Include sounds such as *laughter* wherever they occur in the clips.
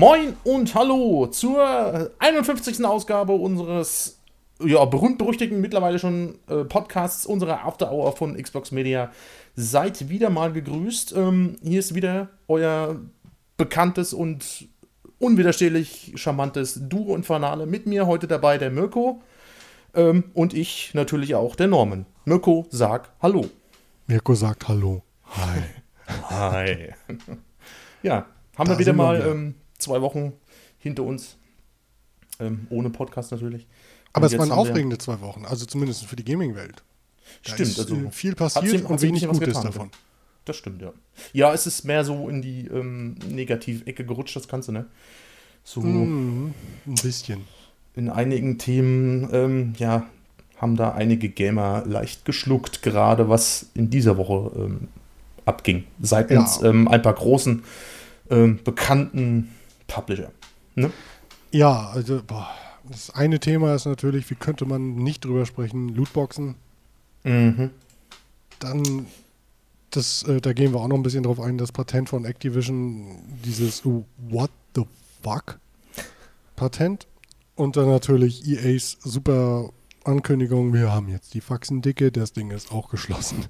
Moin und hallo zur 51. Ausgabe unseres ja, berühmt-berüchtigten mittlerweile schon äh, Podcasts unserer After Hour von Xbox Media. Seid wieder mal gegrüßt. Ähm, hier ist wieder euer bekanntes und unwiderstehlich charmantes Duo Infernale. Mit mir heute dabei der Mirko ähm, und ich natürlich auch der Norman. Mirko, sag Hallo. Mirko sagt Hallo. Hi. *laughs* Hi. ja, haben da wir wieder mal ähm, zwei Wochen hinter uns. Ähm, ohne Podcast natürlich. Aber es waren aufregende zwei Wochen, also zumindest für die Gaming-Welt. Stimmt, also äh, viel passiert und wenig Gutes davon. Das stimmt, ja. Ja, es ist mehr so in die ähm, Negativ-Ecke gerutscht, das Ganze, ne? So. Mm, ein bisschen. In einigen Themen, ähm, ja, haben da einige Gamer leicht geschluckt, gerade was in dieser Woche ähm, abging. Seitens ja. ähm, ein paar großen, ähm, bekannten Publisher. Ne? Ja, also boah, das eine Thema ist natürlich, wie könnte man nicht drüber sprechen, Lootboxen. Mhm. Dann, das, äh, da gehen wir auch noch ein bisschen drauf ein, das Patent von Activision, dieses uh, What the fuck Patent. Und dann natürlich EAs super Ankündigung, wir haben jetzt die Faxen dicke, das Ding ist auch geschlossen.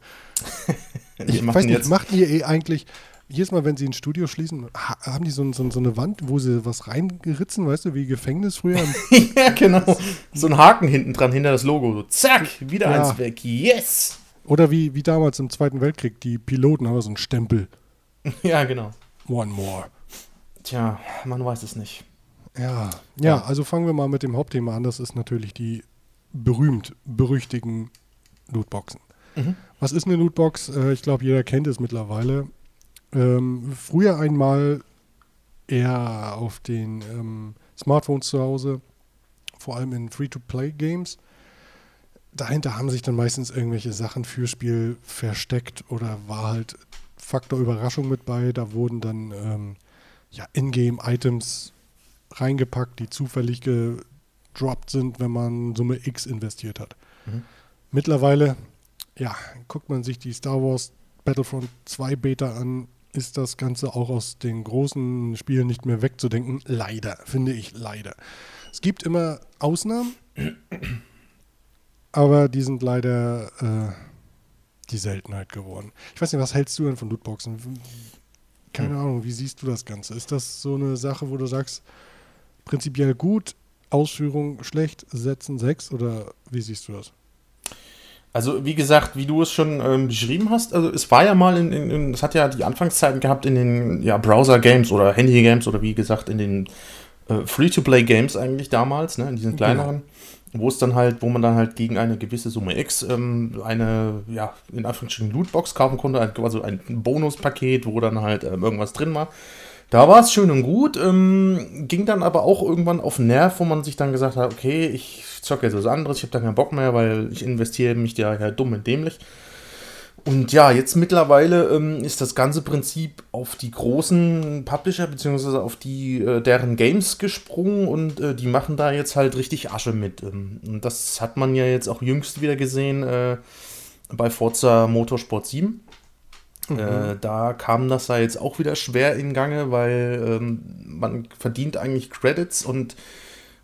*laughs* ich weiß nicht, macht EA eigentlich, jedes Mal, wenn sie ein Studio schließen, haben die so, so, so, eine Wand, wo sie was reingeritzen, weißt du, wie Gefängnis früher? *laughs* ja, genau. So ein Haken hinten dran, hinter das Logo. So, zack, wieder ja. eins weg. Yes! Oder wie, wie damals im Zweiten Weltkrieg, die Piloten haben so einen Stempel. *laughs* ja, genau. One more. Tja, man weiß es nicht. Ja, ja, also fangen wir mal mit dem Hauptthema an. Das ist natürlich die berühmt berüchtigen Lootboxen. Mhm. Was ist eine Lootbox? Äh, ich glaube, jeder kennt es mittlerweile. Ähm, früher einmal eher auf den ähm, Smartphones zu Hause, vor allem in Free-to-Play-Games. Dahinter haben sich dann meistens irgendwelche Sachen für Spiel versteckt oder war halt Faktor Überraschung mit bei. Da wurden dann ähm, ja, Ingame-Items reingepackt, die zufällig gedroppt sind, wenn man Summe X investiert hat. Mhm. Mittlerweile, ja, guckt man sich die Star Wars Battlefront 2 Beta an, ist das Ganze auch aus den großen Spielen nicht mehr wegzudenken. Leider, finde ich leider. Es gibt immer Ausnahmen, aber die sind leider äh, die Seltenheit geworden. Ich weiß nicht, was hältst du denn von Lootboxen? Keine hm. Ahnung, wie siehst du das Ganze? Ist das so eine Sache, wo du sagst, prinzipiell gut, Ausführung schlecht, Setzen 6 oder wie siehst du das? Also, wie gesagt, wie du es schon ähm, beschrieben hast, also es war ja mal in, in, in, es hat ja die Anfangszeiten gehabt in den ja, Browser-Games oder Handy-Games oder wie gesagt in den äh, Free-to-Play-Games eigentlich damals, ne, in diesen genau. kleineren, genau. wo es dann halt, wo man dann halt gegen eine gewisse Summe X ähm, eine, ja, in Anführungsstrichen Lootbox kaufen konnte, also ein Bonuspaket, wo dann halt ähm, irgendwas drin war. Da war es schön und gut, ähm, ging dann aber auch irgendwann auf Nerv, wo man sich dann gesagt hat, okay, ich zocke jetzt was anderes, ich habe da keinen Bock mehr, weil ich investiere mich da ja dumm und dämlich. Und ja, jetzt mittlerweile ähm, ist das ganze Prinzip auf die großen Publisher beziehungsweise auf die äh, deren Games gesprungen und äh, die machen da jetzt halt richtig Asche mit. Ähm, und das hat man ja jetzt auch jüngst wieder gesehen äh, bei Forza Motorsport 7. Mhm. Äh, da kam das da jetzt auch wieder schwer in Gange, weil ähm, man verdient eigentlich Credits und,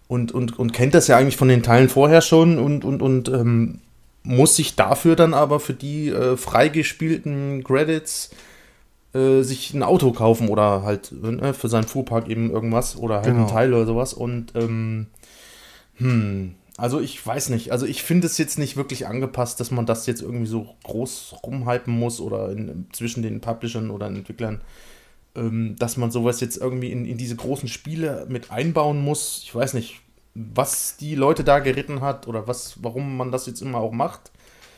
und, und, und kennt das ja eigentlich von den Teilen vorher schon und, und, und ähm, muss sich dafür dann aber für die äh, freigespielten Credits äh, sich ein Auto kaufen oder halt äh, für seinen Fuhrpark eben irgendwas oder halt genau. ein Teil oder sowas und ähm, hm, also ich weiß nicht. Also ich finde es jetzt nicht wirklich angepasst, dass man das jetzt irgendwie so groß rumhypen muss oder in, zwischen den Publishern oder Entwicklern, dass man sowas jetzt irgendwie in, in diese großen Spiele mit einbauen muss. Ich weiß nicht, was die Leute da geritten hat oder was, warum man das jetzt immer auch macht.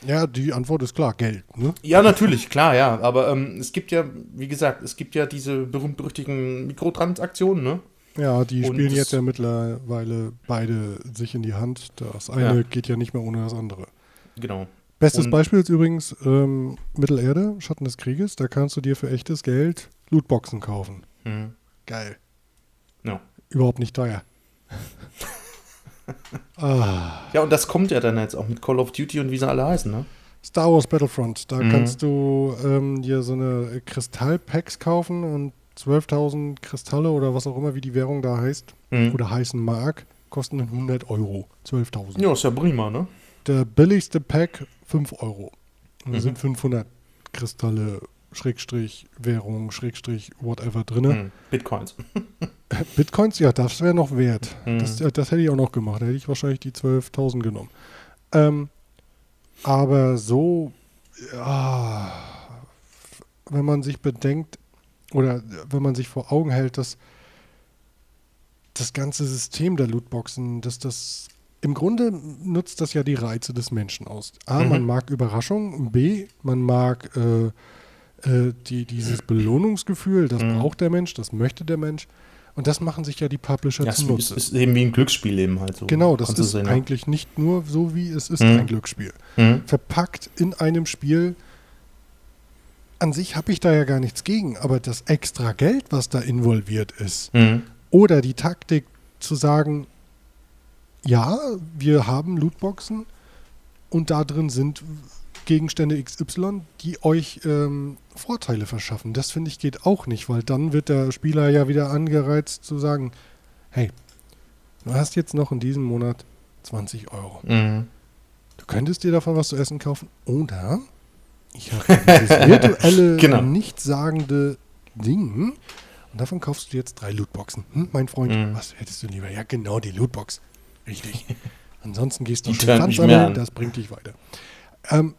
Ja, die Antwort ist klar, Geld. Ne? Ja, natürlich, klar, ja. Aber ähm, es gibt ja, wie gesagt, es gibt ja diese berühmt-berüchtigten Mikrotransaktionen, ne? Ja, die und spielen jetzt ja mittlerweile beide sich in die Hand. Das eine ja. geht ja nicht mehr ohne das andere. Genau. Bestes und Beispiel ist übrigens ähm, Mittelerde, Schatten des Krieges. Da kannst du dir für echtes Geld Lootboxen kaufen. Mhm. Geil. Ja. Überhaupt nicht teuer. *laughs* ah. Ja, und das kommt ja dann jetzt auch mit Call of Duty und wie sie alle heißen, ne? Star Wars Battlefront. Da mhm. kannst du ähm, dir so eine Kristallpacks kaufen und 12.000 Kristalle oder was auch immer, wie die Währung da heißt mhm. oder heißen mag, kosten 100 Euro. 12.000. Ja, ist ja prima, ne? Der billigste Pack 5 Euro. Und da mhm. sind 500 Kristalle, Schrägstrich, Währung, Schrägstrich, whatever drin. Mhm. Bitcoins. *laughs* Bitcoins, ja, das wäre noch wert. Mhm. Das, das hätte ich auch noch gemacht. Da hätte ich wahrscheinlich die 12.000 genommen. Ähm, aber so, ja, wenn man sich bedenkt, oder wenn man sich vor Augen hält, dass das ganze System der Lootboxen, dass das im Grunde nutzt das ja die Reize des Menschen aus. A, mhm. man mag Überraschung, B, man mag äh, äh, die, dieses Belohnungsgefühl, das mhm. braucht der Mensch, das möchte der Mensch. Und das machen sich ja die Publisher ja, zunutze. Es ist eben wie ein Glücksspiel eben halt so. Genau, das ist sehen, eigentlich ja. nicht nur so, wie es ist mhm. ein Glücksspiel. Mhm. Verpackt in einem Spiel, an sich habe ich da ja gar nichts gegen, aber das extra Geld, was da involviert ist, mhm. oder die Taktik zu sagen, ja, wir haben Lootboxen und da drin sind Gegenstände XY, die euch ähm, Vorteile verschaffen. Das finde ich geht auch nicht, weil dann wird der Spieler ja wieder angereizt zu sagen, hey, du hast jetzt noch in diesem Monat 20 Euro. Mhm. Du könntest dir davon was zu essen kaufen oder ich habe dieses virtuelle, *laughs* genau. nichtssagende Ding. Und davon kaufst du jetzt drei Lootboxen. Hm, mein Freund, mhm. was hättest du lieber? Ja, genau, die Lootbox. Richtig. *laughs* Ansonsten gehst du schon ganz an, das bringt dich weiter. Ähm,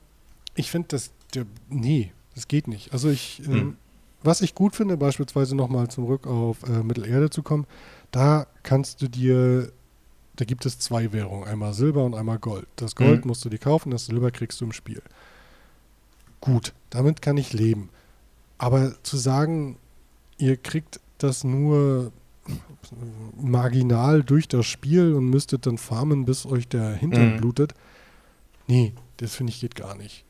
ich finde das, der, nee, das geht nicht. Also ich, ähm, mhm. was ich gut finde, beispielsweise nochmal zurück auf äh, Mittelerde zu kommen, da kannst du dir, da gibt es zwei Währungen, einmal Silber und einmal Gold. Das Gold mhm. musst du dir kaufen, das Silber kriegst du im Spiel. Gut, damit kann ich leben. Aber zu sagen, ihr kriegt das nur marginal durch das Spiel und müsstet dann farmen, bis euch der Hintern mhm. blutet, nee, das finde ich geht gar nicht.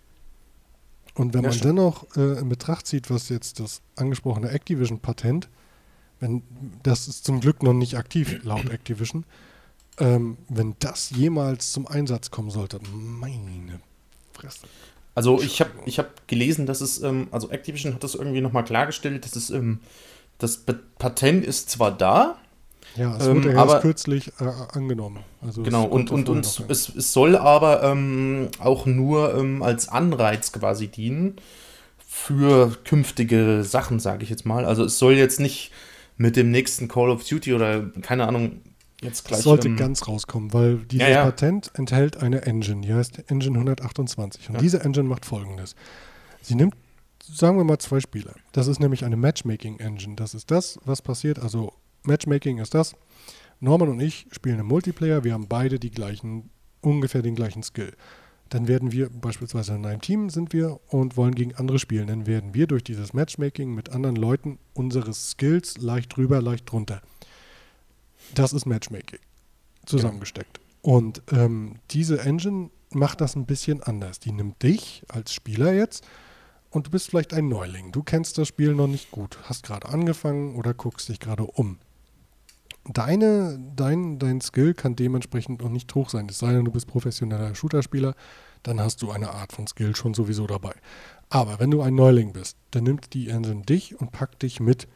Und wenn ja, man stimmt. dennoch äh, in Betracht zieht, was jetzt das angesprochene Activision-Patent, wenn das ist zum Glück noch nicht aktiv *clears throat* laut Activision, ähm, wenn das jemals zum Einsatz kommen sollte, meine Fresse. Also ich habe ich hab gelesen, dass es, ähm, also Activision hat das irgendwie nochmal klargestellt, dass es, ähm, das Patent ist zwar da, ja, es wurde ähm, ja aber, kürzlich äh, angenommen. Also genau, und, und, und es, es, soll aber ähm, auch nur ähm, als Anreiz quasi dienen für künftige Sachen, sage ich jetzt mal. Also es soll jetzt nicht mit dem nächsten Call of Duty oder keine Ahnung jetzt gleich. Es sollte ähm, ganz rauskommen, weil dieses ja, ja. Patent enthält eine Engine, die heißt Engine 128. Und ja. diese Engine macht folgendes. Sie nimmt, sagen wir mal, zwei Spiele. Das ist nämlich eine Matchmaking-Engine. Das ist das, was passiert. Also Matchmaking ist das. Norman und ich spielen im Multiplayer. Wir haben beide die gleichen, ungefähr den gleichen Skill. Dann werden wir beispielsweise in einem Team sind wir und wollen gegen andere spielen. Dann werden wir durch dieses Matchmaking mit anderen Leuten unsere Skills leicht drüber, leicht drunter. Das ist Matchmaking. Zusammengesteckt. Ja. Und ähm, diese Engine macht das ein bisschen anders. Die nimmt dich als Spieler jetzt und du bist vielleicht ein Neuling. Du kennst das Spiel noch nicht gut, hast gerade angefangen oder guckst dich gerade um. Deine, dein, dein Skill kann dementsprechend noch nicht hoch sein. Es sei denn, du bist professioneller Shooter-Spieler, dann hast du eine Art von Skill schon sowieso dabei. Aber wenn du ein Neuling bist, dann nimmt die Engine dich und packt dich mit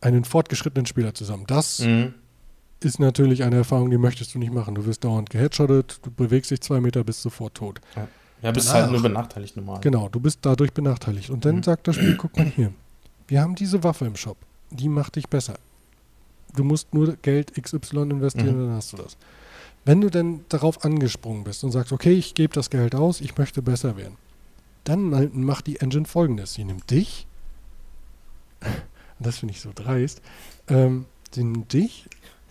einem fortgeschrittenen Spieler zusammen. Das mhm ist natürlich eine Erfahrung, die möchtest du nicht machen. Du wirst dauernd geheadshottet, du bewegst dich zwei Meter, bist sofort tot. Ja, ja bist Danach, halt nur benachteiligt normal. Genau, du bist dadurch benachteiligt. Und dann mhm. sagt das Spiel, guck mal hier, wir haben diese Waffe im Shop, die macht dich besser. Du musst nur Geld XY investieren, mhm. dann hast du das. Wenn du denn darauf angesprungen bist und sagst, okay, ich gebe das Geld aus, ich möchte besser werden, dann macht die Engine folgendes. Sie nimmt dich, *laughs* das finde ich so dreist, ähm, sie nimmt dich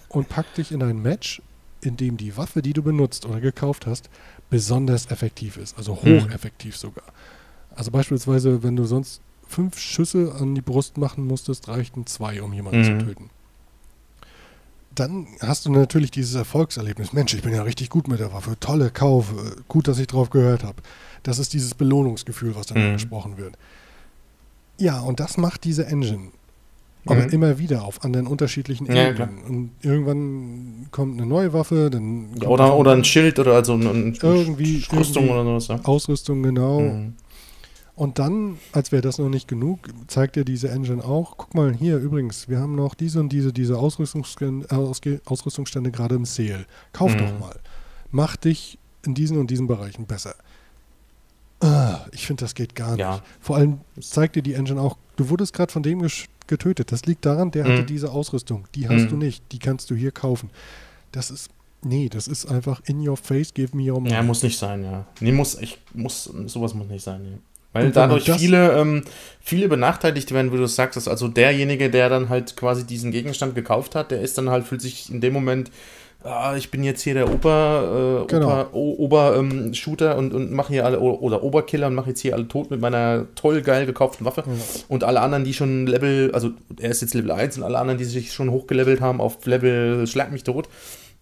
und packt dich in ein Match, in dem die Waffe, die du benutzt oder gekauft hast, besonders effektiv ist. Also mhm. hocheffektiv mhm. sogar. Also beispielsweise, wenn du sonst fünf Schüsse an die Brust machen musstest, reichten zwei, um jemanden mhm. zu töten. Dann hast du natürlich dieses Erfolgserlebnis. Mensch, ich bin ja richtig gut mit der Waffe. Tolle Kauf. Gut, dass ich drauf gehört habe. Das ist dieses Belohnungsgefühl, was dann mhm. angesprochen wird. Ja, und das macht diese Engine. Aber mhm. immer wieder auf anderen unterschiedlichen Ebenen. Ja, und irgendwann kommt eine neue Waffe, dann. Ja, oder, oder ein Schild oder also ein, irgendwie, Ausrüstung oder sowas. Ja. Ausrüstung, genau. Mhm. Und dann, als wäre das noch nicht genug, zeigt dir diese Engine auch, guck mal hier übrigens, wir haben noch diese und diese, diese Ausrüstungsstände, äh, Ausrüstungsstände gerade im Sale. Kauf mhm. doch mal. Mach dich in diesen und diesen Bereichen besser. Ah, ich finde, das geht gar ja. nicht. Vor allem zeigt dir die Engine auch, du wurdest gerade von dem getötet. Das liegt daran, der mhm. hatte diese Ausrüstung. Die hast mhm. du nicht. Die kannst du hier kaufen. Das ist Nee, das ist einfach in your face, give me your money. Ja, muss nicht sein, ja. Nee, muss, ich muss, sowas muss nicht sein, nee. Weil dadurch viele, ähm, viele benachteiligt werden, wie du sagst, dass also derjenige, der dann halt quasi diesen Gegenstand gekauft hat, der ist dann halt, fühlt sich in dem Moment, ah, ich bin jetzt hier der Ober, äh, genau. Ober, ähm, Shooter und, und mache hier alle, oder Oberkiller und mache jetzt hier alle tot mit meiner toll geil gekauften Waffe. Ja. Und alle anderen, die schon Level, also er ist jetzt Level 1 und alle anderen, die sich schon hochgelevelt haben auf Level Schlag mich tot,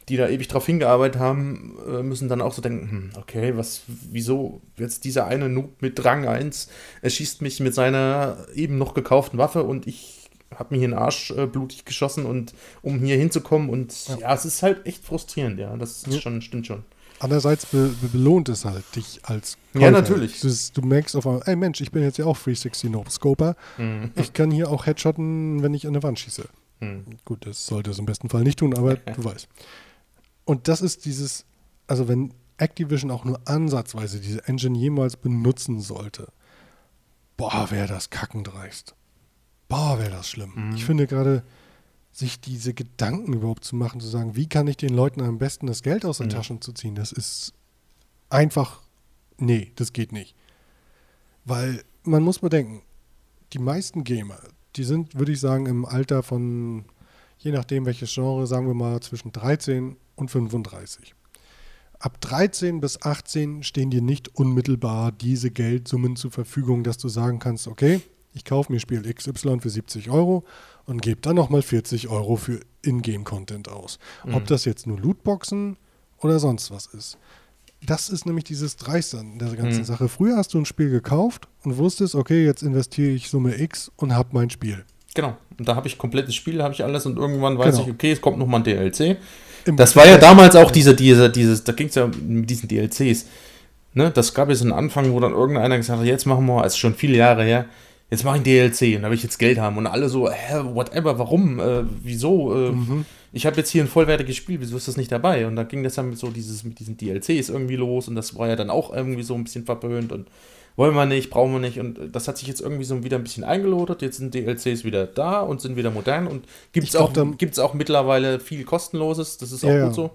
die da ewig drauf hingearbeitet haben, äh, müssen dann auch so denken, hm, okay, was, wieso jetzt dieser eine Noob mit Rang 1 erschießt mich mit seiner eben noch gekauften Waffe und ich habe mir hier den Arsch äh, blutig geschossen und um hier hinzukommen und ja. ja. es ist halt echt frustrierend, ja, das ja. schon, stimmt schon. Andererseits be belohnt es halt dich als Käufer. Ja, natürlich. Du, du, merkst auf einmal, ey Mensch, ich bin jetzt ja auch 360 No Scoper. Mhm. Ich kann hier auch Headshotten, wenn ich an der Wand schieße. Mhm. Gut, das sollte es im besten Fall nicht tun, aber *laughs* du weißt. Und das ist dieses, also wenn Activision auch nur ansatzweise diese Engine jemals benutzen sollte, boah, wäre das kackendreist. Boah, wäre das schlimm. Mhm. Ich finde gerade, sich diese Gedanken überhaupt zu machen, zu sagen, wie kann ich den Leuten am besten das Geld aus den mhm. Taschen zu ziehen, das ist einfach, nee, das geht nicht. Weil man muss bedenken, die meisten Gamer, die sind, würde ich sagen, im Alter von, je nachdem welches Genre, sagen wir mal zwischen 13 und 35. Ab 13 bis 18 stehen dir nicht unmittelbar diese Geldsummen zur Verfügung, dass du sagen kannst, okay, ich kaufe mir Spiel XY für 70 Euro und gebe dann nochmal 40 Euro für Ingame-Content aus. Mhm. Ob das jetzt nur Lootboxen oder sonst was ist. Das ist nämlich dieses Dreiste an der ganzen mhm. Sache. Früher hast du ein Spiel gekauft und wusstest, okay, jetzt investiere ich Summe X und habe mein Spiel. Genau. Und da habe ich komplettes Spiel, habe ich alles und irgendwann weiß genau. ich, okay, es kommt nochmal ein DLC das war ja damals auch diese, diese, dieses, da ging es ja mit diesen DLCs. Ne? Das gab es einen Anfang, wo dann irgendeiner gesagt hat, jetzt machen wir, also schon viele Jahre her, jetzt mache ich ein DLC und da will ich jetzt Geld haben. Und alle so, hä, whatever, warum, äh, wieso? Äh, mhm. Ich habe jetzt hier ein vollwertiges Spiel, wieso ist das nicht dabei? Und da ging das dann mit so dieses, mit diesen DLCs irgendwie los und das war ja dann auch irgendwie so ein bisschen verpönt und wollen wir nicht, brauchen wir nicht. Und das hat sich jetzt irgendwie so wieder ein bisschen eingelodet. Jetzt sind DLCs wieder da und sind wieder modern und gibt es auch, auch mittlerweile viel kostenloses. Das ist auch ja, gut so.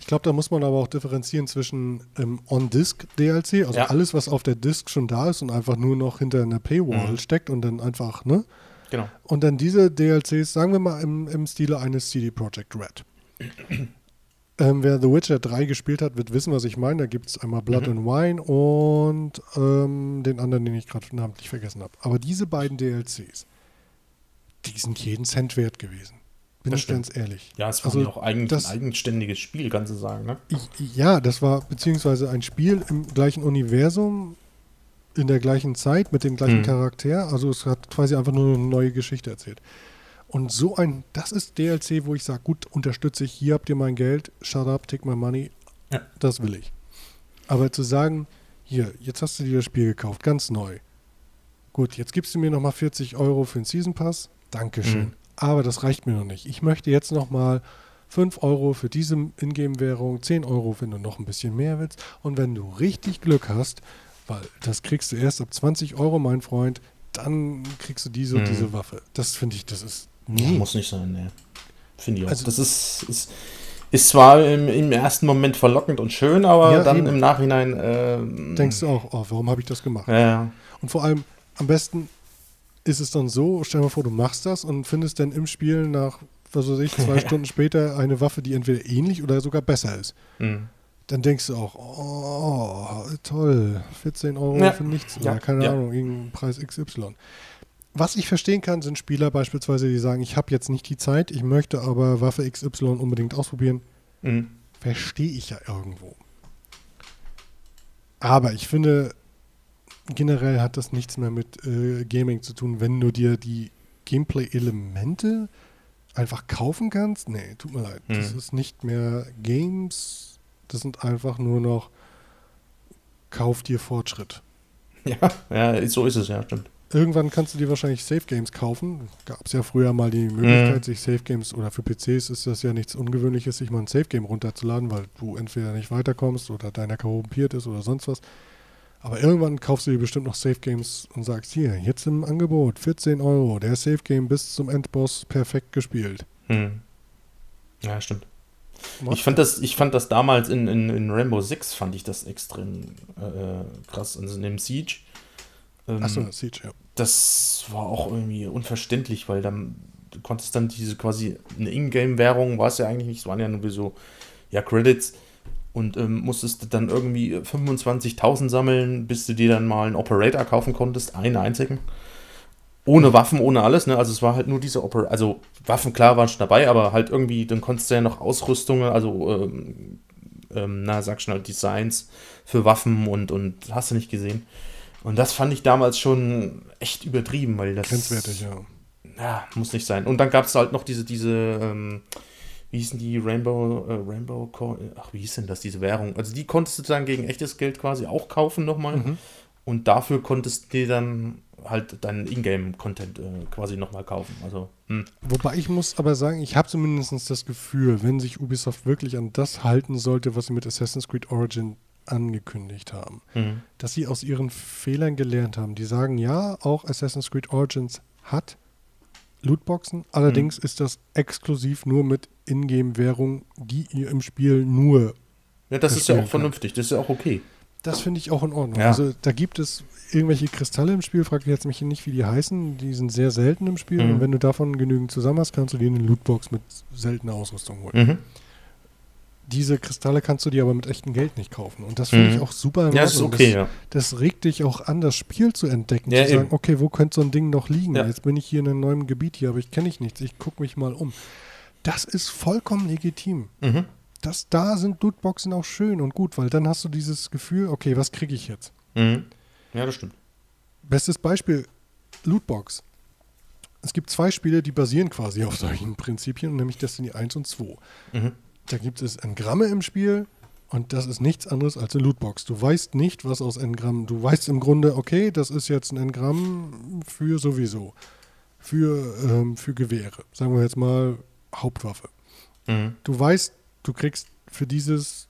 Ich glaube, da muss man aber auch differenzieren zwischen ähm, On-Disk-DLC, also ja. alles, was auf der Disk schon da ist und einfach nur noch hinter einer Paywall mhm. steckt und dann einfach, ne? Genau. Und dann diese DLCs, sagen wir mal im, im Stile eines CD Projekt Red. Ähm, wer The Witcher 3 gespielt hat, wird wissen, was ich meine. Da gibt es einmal Blood mhm. and Wine und ähm, den anderen, den ich gerade namentlich vergessen habe. Aber diese beiden DLCs, die sind jeden Cent wert gewesen. Bin das ich stimmt. ganz ehrlich. Ja, es war also, auch eigentlich das, ein eigenständiges Spiel, kannst du sagen, ne? Ich, ja, das war beziehungsweise ein Spiel im gleichen Universum, in der gleichen Zeit, mit dem gleichen mhm. Charakter. Also es hat quasi einfach nur eine neue Geschichte erzählt. Und so ein, das ist DLC, wo ich sage, gut, unterstütze ich, hier habt ihr mein Geld, shut up, take my money, ja. das will ich. Aber zu sagen, hier, jetzt hast du dir das Spiel gekauft, ganz neu. Gut, jetzt gibst du mir nochmal 40 Euro für den Season Pass, Dankeschön. Mhm. Aber das reicht mir noch nicht. Ich möchte jetzt nochmal 5 Euro für diese Ingame-Währung, 10 Euro, wenn du noch ein bisschen mehr willst. Und wenn du richtig Glück hast, weil das kriegst du erst ab 20 Euro, mein Freund, dann kriegst du diese und mhm. diese Waffe. Das finde ich, das ist Nee. Muss nicht sein, ne. Finde ich auch. Also, das ist, ist, ist zwar im, im, ersten Moment verlockend und schön, aber ja, dann eben. im Nachhinein. Äh, Denkst du auch, oh, warum habe ich das gemacht? Ja. Und vor allem, am besten ist es dann so, stell dir mal vor, du machst das und findest dann im Spiel nach, was weiß ich, zwei *laughs* Stunden später eine Waffe, die entweder ähnlich oder sogar besser ist. Mhm. Dann denkst du auch, oh, toll, 14 Euro ja. für nichts. Ja. keine Ahnung, irgendein Preis XY was ich verstehen kann, sind Spieler beispielsweise, die sagen, ich habe jetzt nicht die Zeit, ich möchte aber Waffe XY unbedingt ausprobieren. Mhm. Verstehe ich ja irgendwo. Aber ich finde, generell hat das nichts mehr mit äh, Gaming zu tun, wenn du dir die Gameplay-Elemente einfach kaufen kannst. Nee, tut mir leid. Mhm. Das ist nicht mehr Games, das sind einfach nur noch Kauf dir Fortschritt. *laughs* Ja, ja, so ist es, ja, stimmt. Irgendwann kannst du dir wahrscheinlich Safe Games kaufen. Gab es ja früher mal die Möglichkeit, mhm. sich Safe Games oder für PCs ist das ja nichts Ungewöhnliches, sich mal ein Safe Game runterzuladen, weil du entweder nicht weiterkommst oder deiner korrumpiert ist oder sonst was. Aber irgendwann kaufst du dir bestimmt noch Safe Games und sagst, hier, jetzt im Angebot, 14 Euro, der Safe Game bis zum Endboss perfekt gespielt. Hm. Ja, stimmt. Ich fand, das, ich fand das damals in, in, in Rainbow Six, fand ich das extrem äh, krass. Also in dem Siege ähm, Achso, Siege, ja. Das war auch irgendwie unverständlich, weil dann du konntest dann diese quasi eine Ingame-Währung, war es ja eigentlich nicht, es waren ja nur so, ja, Credits und ähm, musstest dann irgendwie 25.000 sammeln, bis du dir dann mal einen Operator kaufen konntest, einen einzigen. Ohne Waffen, ohne alles, ne? Also es war halt nur diese Operator, also Waffen, klar, waren schon dabei, aber halt irgendwie, dann konntest du ja noch Ausrüstungen, also, ähm, ähm, na, sag schon halt Designs für Waffen und, und hast du nicht gesehen. Und das fand ich damals schon echt übertrieben, weil das. Grenzwertig, ja. Ja, muss nicht sein. Und dann gab es halt noch diese, diese, ähm, wie hießen die Rainbow, äh, Rainbow, ach, wie hieß denn das, diese Währung? Also die konntest du dann gegen echtes Geld quasi auch kaufen nochmal. Mhm. Und dafür konntest du dann halt deinen Ingame-Content äh, quasi nochmal kaufen. Also, hm. Wobei ich muss aber sagen, ich habe zumindest das Gefühl, wenn sich Ubisoft wirklich an das halten sollte, was sie mit Assassin's Creed Origin angekündigt haben. Mhm. Dass sie aus ihren Fehlern gelernt haben. Die sagen, ja, auch Assassin's Creed Origins hat Lootboxen, allerdings mhm. ist das exklusiv nur mit Ingame-Währung, die ihr im Spiel nur. Ja, das ist ja auch vernünftig, das ist ja auch okay. Das finde ich auch in Ordnung. Ja. Also da gibt es irgendwelche Kristalle im Spiel, frag jetzt mich nicht, wie die heißen. Die sind sehr selten im Spiel. Mhm. Und wenn du davon genügend zusammen hast, kannst du dir eine Lootbox mit seltener Ausrüstung holen. Mhm diese Kristalle kannst du dir aber mit echtem Geld nicht kaufen. Und das finde mhm. ich auch super. Ja, ist okay, das, ja. Das regt dich auch an, das Spiel zu entdecken. Ja, zu sagen, eben. okay, wo könnte so ein Ding noch liegen? Ja. Jetzt bin ich hier in einem neuen Gebiet hier, aber ich kenne ich nichts. Ich gucke mich mal um. Das ist vollkommen legitim. Mhm. Das, da sind Lootboxen auch schön und gut, weil dann hast du dieses Gefühl, okay, was kriege ich jetzt? Mhm. Ja, das stimmt. Bestes Beispiel, Lootbox. Es gibt zwei Spiele, die basieren quasi auf solchen Prinzipien, nämlich Destiny 1 und 2. Mhm. Da gibt es Engramme im Spiel und das ist nichts anderes als eine Lootbox. Du weißt nicht, was aus Engramm. Du weißt im Grunde, okay, das ist jetzt ein Engramm für sowieso. Für, ähm, für Gewehre. Sagen wir jetzt mal Hauptwaffe. Mhm. Du weißt, du kriegst für dieses,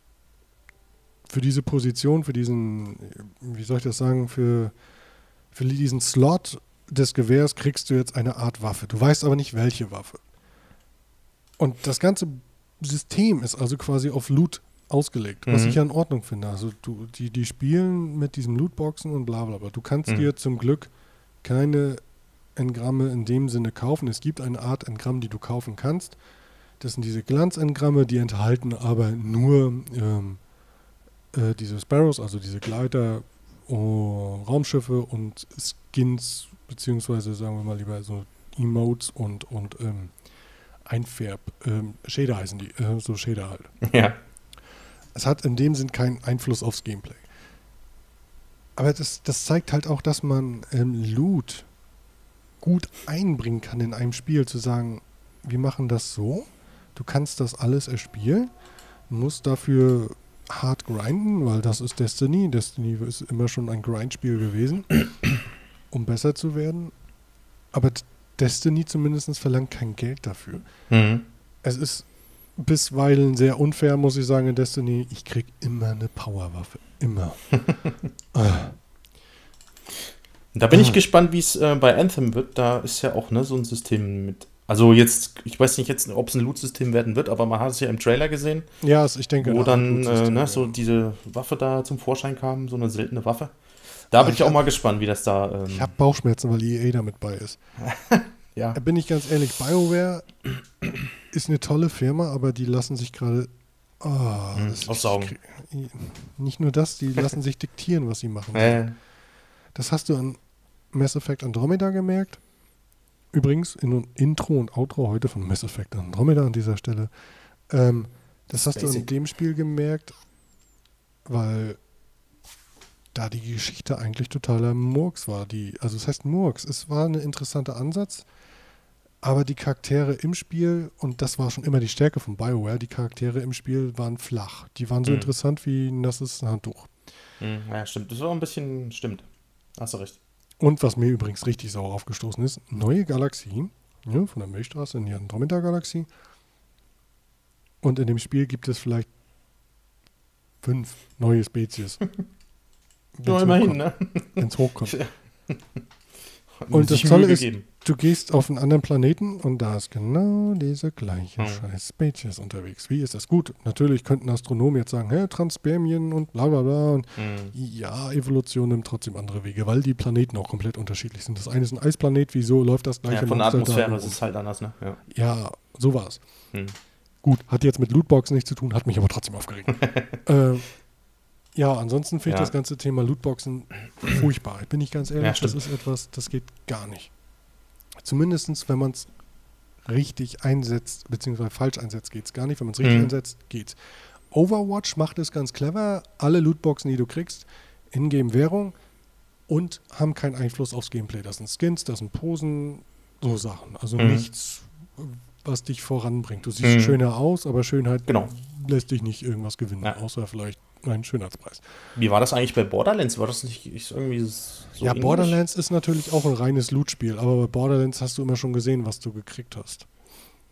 für diese Position, für diesen, wie soll ich das sagen, für, für diesen Slot des Gewehrs kriegst du jetzt eine Art Waffe. Du weißt aber nicht, welche Waffe. Und das Ganze System ist also quasi auf Loot ausgelegt, mhm. was ich ja in Ordnung finde. Also du, die, die spielen mit diesen Lootboxen und bla bla bla. Du kannst mhm. dir zum Glück keine Engramme in dem Sinne kaufen. Es gibt eine Art Engramm, die du kaufen kannst. Das sind diese Glanzengramme, die enthalten aber nur ähm, äh, diese Sparrows, also diese Gleiter, oh, Raumschiffe und Skins, beziehungsweise sagen wir mal lieber so Emotes und, und ähm, Einfärb, ähm, Shader heißen die, äh, so Shader halt. Ja. Es hat in dem Sinn keinen Einfluss aufs Gameplay. Aber das, das zeigt halt auch, dass man ähm, Loot gut einbringen kann in einem Spiel, zu sagen, wir machen das so, du kannst das alles erspielen, musst dafür hart grinden, weil das ist Destiny. Destiny ist immer schon ein Grindspiel gewesen, um besser zu werden. Aber Destiny zumindest verlangt kein Geld dafür. Mhm. Es ist bisweilen sehr unfair, muss ich sagen, in Destiny. Ich krieg immer eine Powerwaffe. Immer. *laughs* ah. Da bin ah. ich gespannt, wie es äh, bei Anthem wird. Da ist ja auch ne, so ein System mit. Also jetzt, ich weiß nicht jetzt, ob es ein Loot-System werden wird, aber man hat es ja im Trailer gesehen. Ja, ich denke. Wo dann äh, ne, so diese Waffe da zum Vorschein kam, so eine seltene Waffe. Da bin ich, ich auch mal gespannt, wie das da. Ähm ich habe Bauchschmerzen, weil EA damit bei ist. *laughs* ja. Bin ich ganz ehrlich, BioWare ist eine tolle Firma, aber die lassen sich gerade. Oh, hm, aussaugen. Nicht nur das, die *laughs* lassen sich diktieren, was sie machen. Äh. Das hast du an Mass Effect Andromeda gemerkt. Übrigens, in Intro und Outro heute von Mass Effect Andromeda an dieser Stelle. Ähm, das hast Basic. du in dem Spiel gemerkt, weil da die Geschichte eigentlich totaler Murks war. Die, also es heißt Murks, es war ein interessanter Ansatz, aber die Charaktere im Spiel, und das war schon immer die Stärke von Bioware, die Charaktere im Spiel waren flach. Die waren so mhm. interessant wie ein nasses Handtuch. Mhm, ja, stimmt. Das war ein bisschen, stimmt. Hast du recht. Und was mir übrigens richtig sauer aufgestoßen ist, neue Galaxie, ja, von der Milchstraße in die Andromeda-Galaxie. Und in dem Spiel gibt es vielleicht fünf neue Spezies. *laughs* Nur immerhin, ne? Wenn es hochkommt. *laughs* Und das Tolle ist, du gehst auf einen anderen Planeten und da ist genau diese gleiche oh. scheiß Spezies unterwegs. Wie ist das? Gut, natürlich könnten Astronomen jetzt sagen, hä, Transpermien und bla bla bla. Und mhm. ja, Evolution nimmt trotzdem andere Wege, weil die Planeten auch komplett unterschiedlich sind. Das eine ist ein Eisplanet, wieso läuft das gleiche ja, von der Atmosphäre ist es halt anders, ne? Ja, ja so war's. Mhm. Gut, hat jetzt mit Lootboxen nichts zu tun, hat mich aber trotzdem aufgeregt. *laughs* äh, ja, ansonsten finde ich ja. das ganze Thema Lootboxen furchtbar. Ich bin nicht ganz ehrlich, ja, das ist etwas, das geht gar nicht. Zumindest, wenn man es richtig einsetzt, beziehungsweise falsch einsetzt, geht es gar nicht. Wenn man es richtig mhm. einsetzt, geht's. Overwatch macht es ganz clever. Alle Lootboxen, die du kriegst, Ingame-Währung und haben keinen Einfluss aufs Gameplay. Das sind Skins, das sind Posen, so Sachen. Also mhm. nichts, was dich voranbringt. Du siehst mhm. schöner aus, aber Schönheit genau. lässt dich nicht irgendwas gewinnen, ja. außer vielleicht einen Schönheitspreis. Wie war das eigentlich bei Borderlands? War das nicht irgendwie so Ja, ähnlich? Borderlands ist natürlich auch ein reines Loot-Spiel, aber bei Borderlands hast du immer schon gesehen, was du gekriegt hast.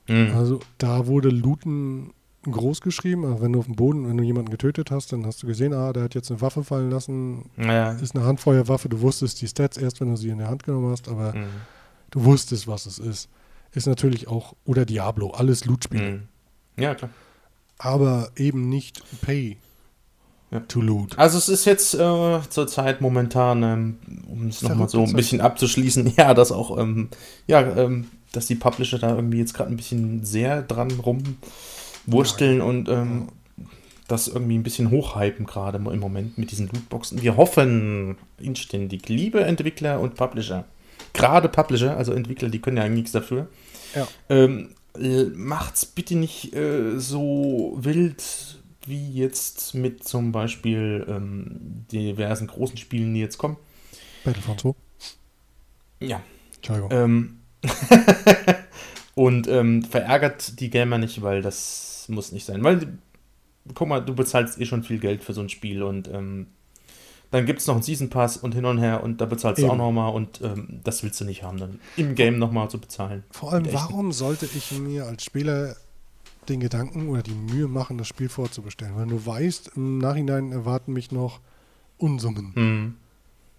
Mhm. Also da wurde Looten groß geschrieben, also wenn du auf dem Boden, wenn du jemanden getötet hast, dann hast du gesehen, ah, der hat jetzt eine Waffe fallen lassen, ja. ist eine Handfeuerwaffe, du wusstest die Stats erst, wenn du sie in der Hand genommen hast, aber mhm. du wusstest, was es ist. Ist natürlich auch, oder Diablo, alles Loot-Spiele. Mhm. Ja, klar. Aber eben nicht Pay ja. to loot. Also es ist jetzt äh, zurzeit momentan, ähm, um es nochmal so ein bisschen abzuschließen, *laughs* ja, dass auch, ähm, ja, ähm, dass die Publisher da irgendwie jetzt gerade ein bisschen sehr dran rumwursteln ja. und ähm, das irgendwie ein bisschen hochhypen gerade im Moment mit diesen Lootboxen. Wir hoffen inständig, liebe Entwickler und Publisher, gerade Publisher, also Entwickler, die können ja nichts dafür. Ja. Ähm, macht's bitte nicht äh, so wild wie jetzt mit zum Beispiel ähm, diversen großen Spielen, die jetzt kommen. Battlefront 2. Ja. Entschuldigung. Ähm, *laughs* und ähm, verärgert die Gamer nicht, weil das muss nicht sein. Weil, guck mal, du bezahlst eh schon viel Geld für so ein Spiel und ähm, dann gibt es noch einen Season Pass und hin und her und da bezahlst Eben. du auch nochmal und ähm, das willst du nicht haben, dann im Game nochmal zu bezahlen. Vor allem, warum sollte ich mir als Spieler den Gedanken oder die Mühe machen, das Spiel vorzubestellen. Weil du weißt, im Nachhinein erwarten mich noch Unsummen. Mhm.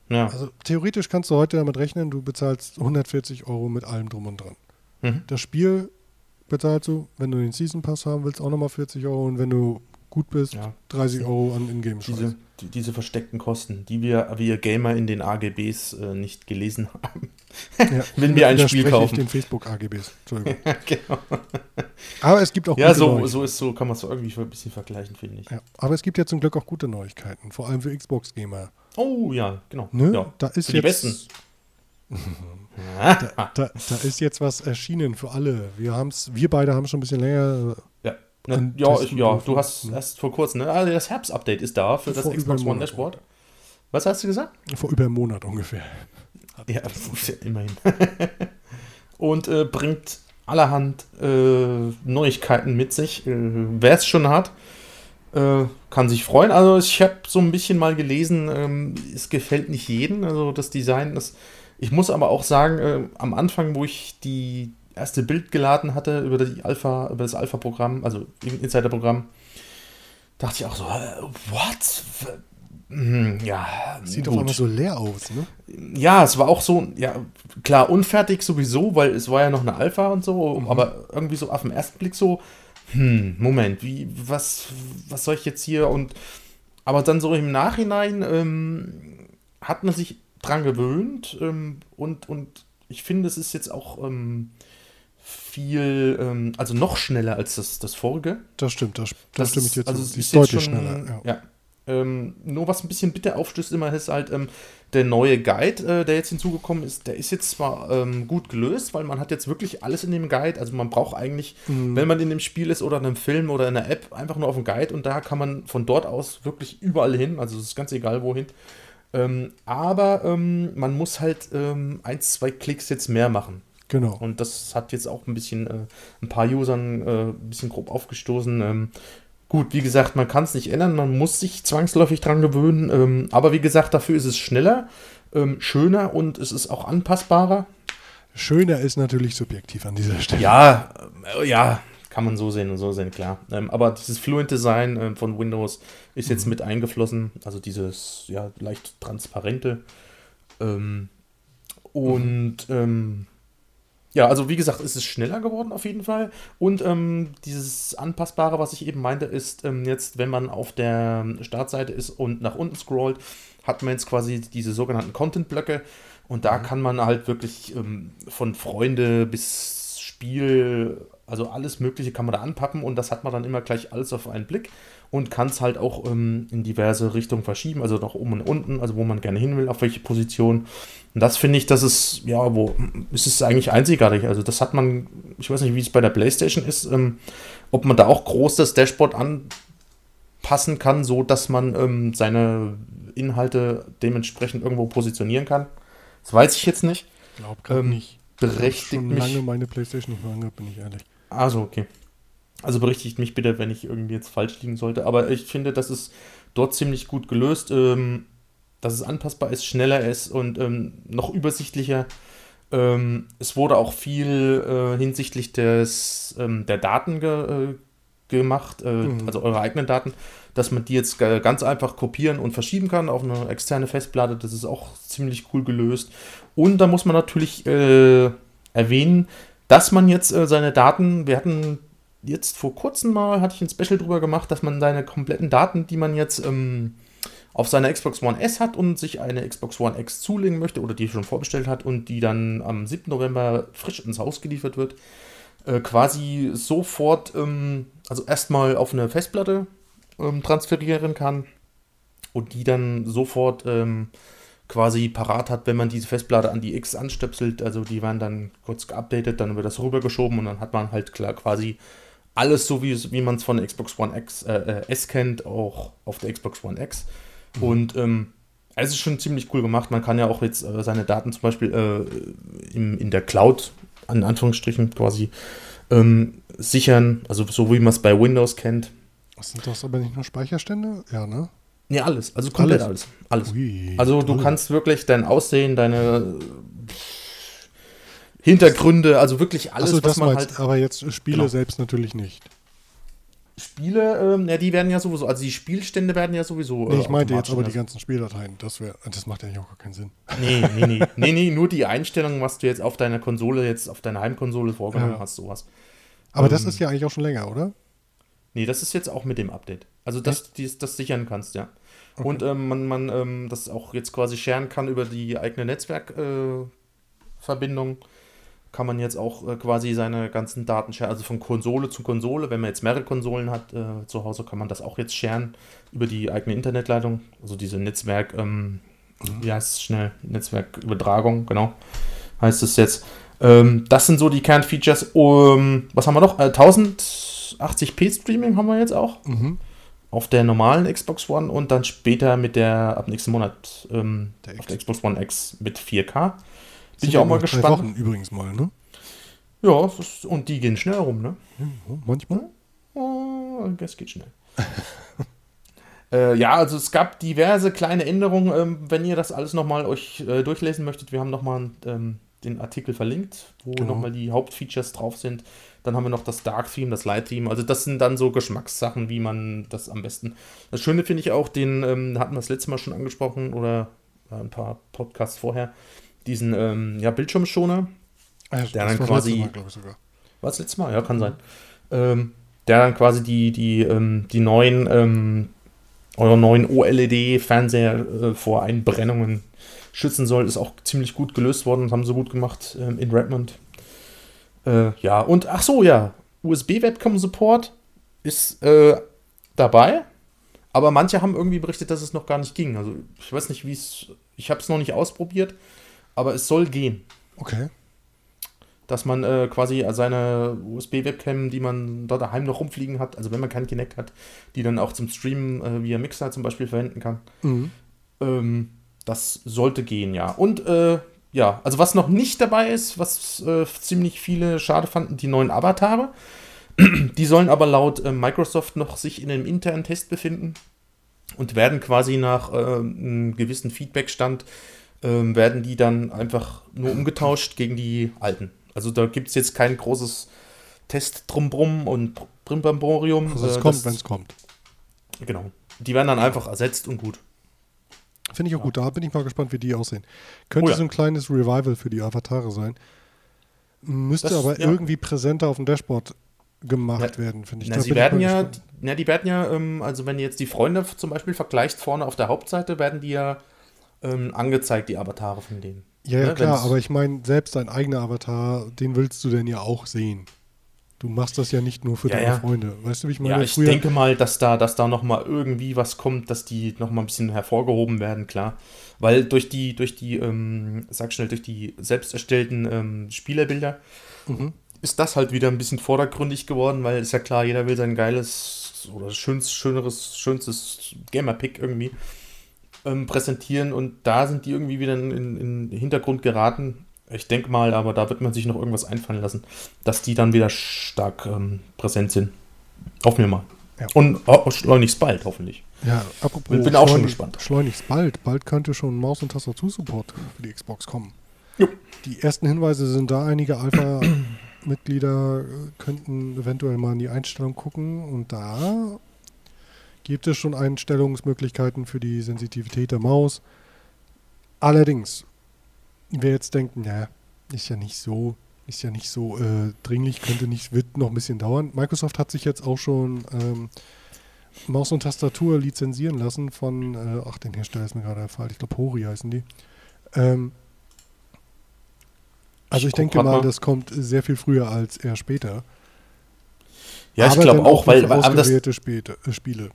Ja. Also theoretisch kannst du heute damit rechnen, du bezahlst 140 Euro mit allem drum und dran. Mhm. Das Spiel bezahlst du, wenn du den Season Pass haben willst, auch nochmal 40 Euro und wenn du gut bist, ja. 30 Euro an Ingame diese, die, diese versteckten Kosten, die wir, wir Gamer in den AGBs äh, nicht gelesen haben. Ja, *laughs* wenn wir ein Spiel kaufen. den Facebook AGBs. Entschuldigung. *laughs* genau. Aber es gibt auch Ja, so, so ist so, kann man es so irgendwie ein bisschen vergleichen, finde ich. Ja, aber es gibt ja zum Glück auch gute Neuigkeiten, vor allem für Xbox-Gamer. Oh ja, genau. Ne? Ja, da ist für die jetzt, Besten. *laughs* da, da, da, ist jetzt was erschienen für alle. Wir haben's, wir beide haben schon ein bisschen länger ja. Ne, ja, ich, ja, du hast erst vor kurzem, ne? Also das Herbst-Update ist da für das vor Xbox One Dashboard. Was hast du gesagt? Vor über einem Monat ungefähr. *laughs* Ja, immerhin. *laughs* Und äh, bringt allerhand äh, Neuigkeiten mit sich. Äh, Wer es schon hat, äh, kann sich freuen. Also ich habe so ein bisschen mal gelesen, ähm, es gefällt nicht jedem. Also das Design ist. Ich muss aber auch sagen, äh, am Anfang, wo ich die erste Bild geladen hatte über die Alpha, über das Alpha-Programm, also Insider-Programm, dachte ich auch so, äh, what? Hm, ja. Sieht gut. doch immer so leer aus, ne? Ja, es war auch so, ja, klar, unfertig sowieso, weil es war ja noch eine Alpha und so, mhm. aber irgendwie so auf den ersten Blick so, hm, Moment, wie, was, was soll ich jetzt hier und, aber dann so im Nachhinein ähm, hat man sich dran gewöhnt ähm, und, und ich finde, es ist jetzt auch ähm, viel, ähm, also noch schneller als das, das vorige. Das stimmt, das, das, das stimme ich jetzt also ist, ist deutlich schon, schneller. Ja. ja. Ähm, nur was ein bisschen bitter aufstößt immer ist halt ähm, der neue Guide, äh, der jetzt hinzugekommen ist, der ist jetzt zwar ähm, gut gelöst, weil man hat jetzt wirklich alles in dem Guide, also man braucht eigentlich, mhm. wenn man in dem Spiel ist oder in einem Film oder in einer App, einfach nur auf dem Guide und da kann man von dort aus wirklich überall hin, also es ist ganz egal wohin. Ähm, aber ähm, man muss halt ähm, ein, zwei Klicks jetzt mehr machen. Genau. Und das hat jetzt auch ein bisschen äh, ein paar Usern äh, ein bisschen grob aufgestoßen. Ähm, gut, wie gesagt, man kann es nicht ändern, man muss sich zwangsläufig dran gewöhnen. Ähm, aber wie gesagt, dafür ist es schneller. ähm, schöner und es ist auch anpassbarer. Schöner ist natürlich subjektiv an dieser Stelle. Ja, äh, ja, kann man so sehen und so sehen, klar. Ähm, aber dieses Fluent Design äh, von Windows ist jetzt mhm. mit eingeflossen, also dieses ja leicht transparente. Ähm, und mhm. Ja, also wie gesagt, es ist schneller geworden auf jeden Fall. Und ähm, dieses Anpassbare, was ich eben meinte, ist ähm, jetzt, wenn man auf der Startseite ist und nach unten scrollt, hat man jetzt quasi diese sogenannten Content-Blöcke. Und da mhm. kann man halt wirklich ähm, von Freunde bis Spiel, also alles Mögliche kann man da anpappen und das hat man dann immer gleich alles auf einen Blick und kann es halt auch ähm, in diverse Richtungen verschieben, also nach oben und unten, also wo man gerne hin will, auf welche Position. Und das finde ich, das ist, ja, wo, ist es eigentlich einzigartig. Also das hat man, ich weiß nicht, wie es bei der Playstation ist, ähm, ob man da auch groß das Dashboard anpassen kann, so dass man ähm, seine Inhalte dementsprechend irgendwo positionieren kann. Das weiß ich jetzt nicht. Ich glaube gerade ähm, nicht. Berechtigt ich schon mich. lange meine Playstation nicht mehr angehabt, bin ich ehrlich. Also, okay. Also berichtigt mich bitte, wenn ich irgendwie jetzt falsch liegen sollte. Aber ich finde, das ist dort ziemlich gut gelöst. Ähm, dass es anpassbar ist, schneller ist und ähm, noch übersichtlicher. Ähm, es wurde auch viel äh, hinsichtlich des, ähm, der Daten ge, äh, gemacht, äh, mhm. also eure eigenen Daten, dass man die jetzt ganz einfach kopieren und verschieben kann auf eine externe Festplatte. Das ist auch ziemlich cool gelöst. Und da muss man natürlich äh, erwähnen, dass man jetzt äh, seine Daten, wir hatten jetzt vor kurzem mal, hatte ich ein Special drüber gemacht, dass man seine kompletten Daten, die man jetzt ähm, auf seiner Xbox One S hat und sich eine Xbox One X zulegen möchte oder die schon vorbestellt hat und die dann am 7. November frisch ins Haus geliefert wird, äh, quasi sofort, ähm, also erstmal auf eine Festplatte ähm, transferieren kann und die dann sofort ähm, quasi parat hat, wenn man diese Festplatte an die X anstöpselt. Also die werden dann kurz geupdatet, dann wird das rübergeschoben und dann hat man halt klar quasi alles so, wie, wie man es von der Xbox One X, äh, äh, S kennt, auch auf der Xbox One X. Mhm. Und ähm, es ist schon ziemlich cool gemacht. Man kann ja auch jetzt äh, seine Daten zum Beispiel äh, im, in der Cloud, an Anführungsstrichen quasi, ähm, sichern. Also so wie man es bei Windows kennt. Was sind das aber nicht nur Speicherstände? Ja, ne? Nee, alles. Also komplett alles. Alles. alles. also du kannst wirklich dein Aussehen, deine Hintergründe, also wirklich alles, so, was man halt. Aber jetzt Spiele genau. selbst natürlich nicht. Spiele, ähm, ja, die werden ja sowieso, also die Spielstände werden ja sowieso. Nee, ich äh, meinte jetzt aber die ganzen Spieldateien. Das, wär, das macht ja auch gar keinen Sinn. Nee, nee, nee. *laughs* nee, nee, nur die Einstellungen, was du jetzt auf deiner Konsole, jetzt auf deiner Heimkonsole vorgenommen ja. hast, sowas. Aber ähm, das ist ja eigentlich auch schon länger, oder? Nee, das ist jetzt auch mit dem Update. Also, dass du das sichern kannst, ja. Okay. Und ähm, man, man ähm, das auch jetzt quasi scheren kann über die eigene Netzwerkverbindung. Äh, kann man jetzt auch äh, quasi seine ganzen Daten share, also von Konsole zu Konsole, wenn man jetzt mehrere Konsolen hat äh, zu Hause, kann man das auch jetzt sharen über die eigene Internetleitung, also diese Netzwerk, ähm, mhm. wie heißt es schnell, Netzwerkübertragung, genau, heißt es jetzt. Ähm, das sind so die Kernfeatures. Um, was haben wir noch? Äh, 1080p Streaming haben wir jetzt auch. Mhm. Auf der normalen Xbox One und dann später mit der, ab nächsten Monat, ähm, der auf der Xbox One X mit 4K. Bin ich auch mal gespannt. Wochen übrigens mal, ne? Ja, und die gehen schnell rum, ne? Ja, manchmal. Oh, es geht schnell. *laughs* äh, ja, also es gab diverse kleine Änderungen. Ähm, wenn ihr das alles nochmal euch äh, durchlesen möchtet, wir haben nochmal ähm, den Artikel verlinkt, wo genau. nochmal die Hauptfeatures drauf sind. Dann haben wir noch das Dark Theme, das Light Theme. Also das sind dann so Geschmackssachen, wie man das am besten. Das Schöne finde ich auch, den ähm, hatten wir das letzte Mal schon angesprochen oder äh, ein paar Podcasts vorher diesen ähm, ja, Bildschirmschoner, ja, der dann quasi. Mal, ich sogar. Was letztes Mal? Ja, kann sein. Ähm, der dann quasi die, die, ähm, die neuen, ähm, eure neuen OLED-Fernseher äh, vor Einbrennungen schützen soll, ist auch ziemlich gut gelöst worden und haben sie gut gemacht ähm, in Redmond. Äh, ja, und ach so, ja, USB-Webcam-Support ist äh, dabei, aber manche haben irgendwie berichtet, dass es noch gar nicht ging. Also ich weiß nicht, wie es, ich habe es noch nicht ausprobiert, aber es soll gehen. Okay. Dass man äh, quasi seine USB-Webcam, die man dort daheim noch rumfliegen hat, also wenn man kein Kinect hat, die dann auch zum Streamen äh, via Mixer zum Beispiel verwenden kann. Mhm. Ähm, das sollte gehen, ja. Und äh, ja, also was noch nicht dabei ist, was äh, ziemlich viele schade fanden, die neuen Avatare. *clears throat* Die sollen aber laut äh, Microsoft noch sich in einem internen Test befinden und werden quasi nach äh, einem gewissen Feedbackstand ähm, werden die dann einfach nur umgetauscht gegen die alten. Also da gibt es jetzt kein großes Test drumrum und Brimbamborium. Also es äh, kommt, wenn es kommt. Genau. Die werden dann einfach ersetzt und gut. Finde ich auch ja. gut. Da bin ich mal gespannt, wie die aussehen. Könnte oh ja. so ein kleines Revival für die Avatare sein. Müsste das, aber ja. irgendwie präsenter auf dem Dashboard gemacht werden, finde ich. Na, sie werden ja, die, na, die werden ja, ähm, also wenn ihr jetzt die Freunde zum Beispiel vergleicht, vorne auf der Hauptseite werden die ja ähm, angezeigt, die Avatare von denen. Ja, ja, ne? klar, aber ich meine, selbst dein eigener Avatar, den willst du denn ja auch sehen. Du machst das ja nicht nur für ja, deine ja. Freunde. Weißt du, wie ich meine? Ja, ich denke mal, dass da, dass da nochmal irgendwie was kommt, dass die nochmal ein bisschen hervorgehoben werden, klar. Weil durch die, durch die, ähm, sag schnell, durch die selbst erstellten ähm, Spielerbilder mhm. ist das halt wieder ein bisschen vordergründig geworden, weil ist ja klar, jeder will sein geiles oder schönes, schöneres, schönstes Gamer-Pick irgendwie ähm, präsentieren und da sind die irgendwie wieder in, in, den Hintergrund geraten. Ich denke mal, aber da wird man sich noch irgendwas einfallen lassen, dass die dann wieder stark ähm, präsent sind. Hoffen wir mal. Ja. Und oh, schleunigst bald, hoffentlich. Ja, apropos. Bin, bin auch schon gespannt. Schleunigst bald. Bald könnte schon Maus- und Tastatur-Support für die Xbox kommen. Jo. Die ersten Hinweise sind da. Einige Alpha-Mitglieder könnten eventuell mal in die Einstellung gucken und da gibt es schon Einstellungsmöglichkeiten für die Sensitivität der Maus. Allerdings, wer jetzt denkt, ja, ist ja nicht so, ist ja nicht so äh, dringlich, könnte nicht, wird noch ein bisschen dauern. Microsoft hat sich jetzt auch schon ähm, Maus und Tastatur lizenzieren lassen von, äh, ach, den Hersteller ist mir gerade erfallen, ich glaube Hori heißen die. Ähm, also ich, ich denke mal, das kommt sehr viel früher als eher später. Ja, ich glaube auch, weil, weil aber das, äh, Spiele.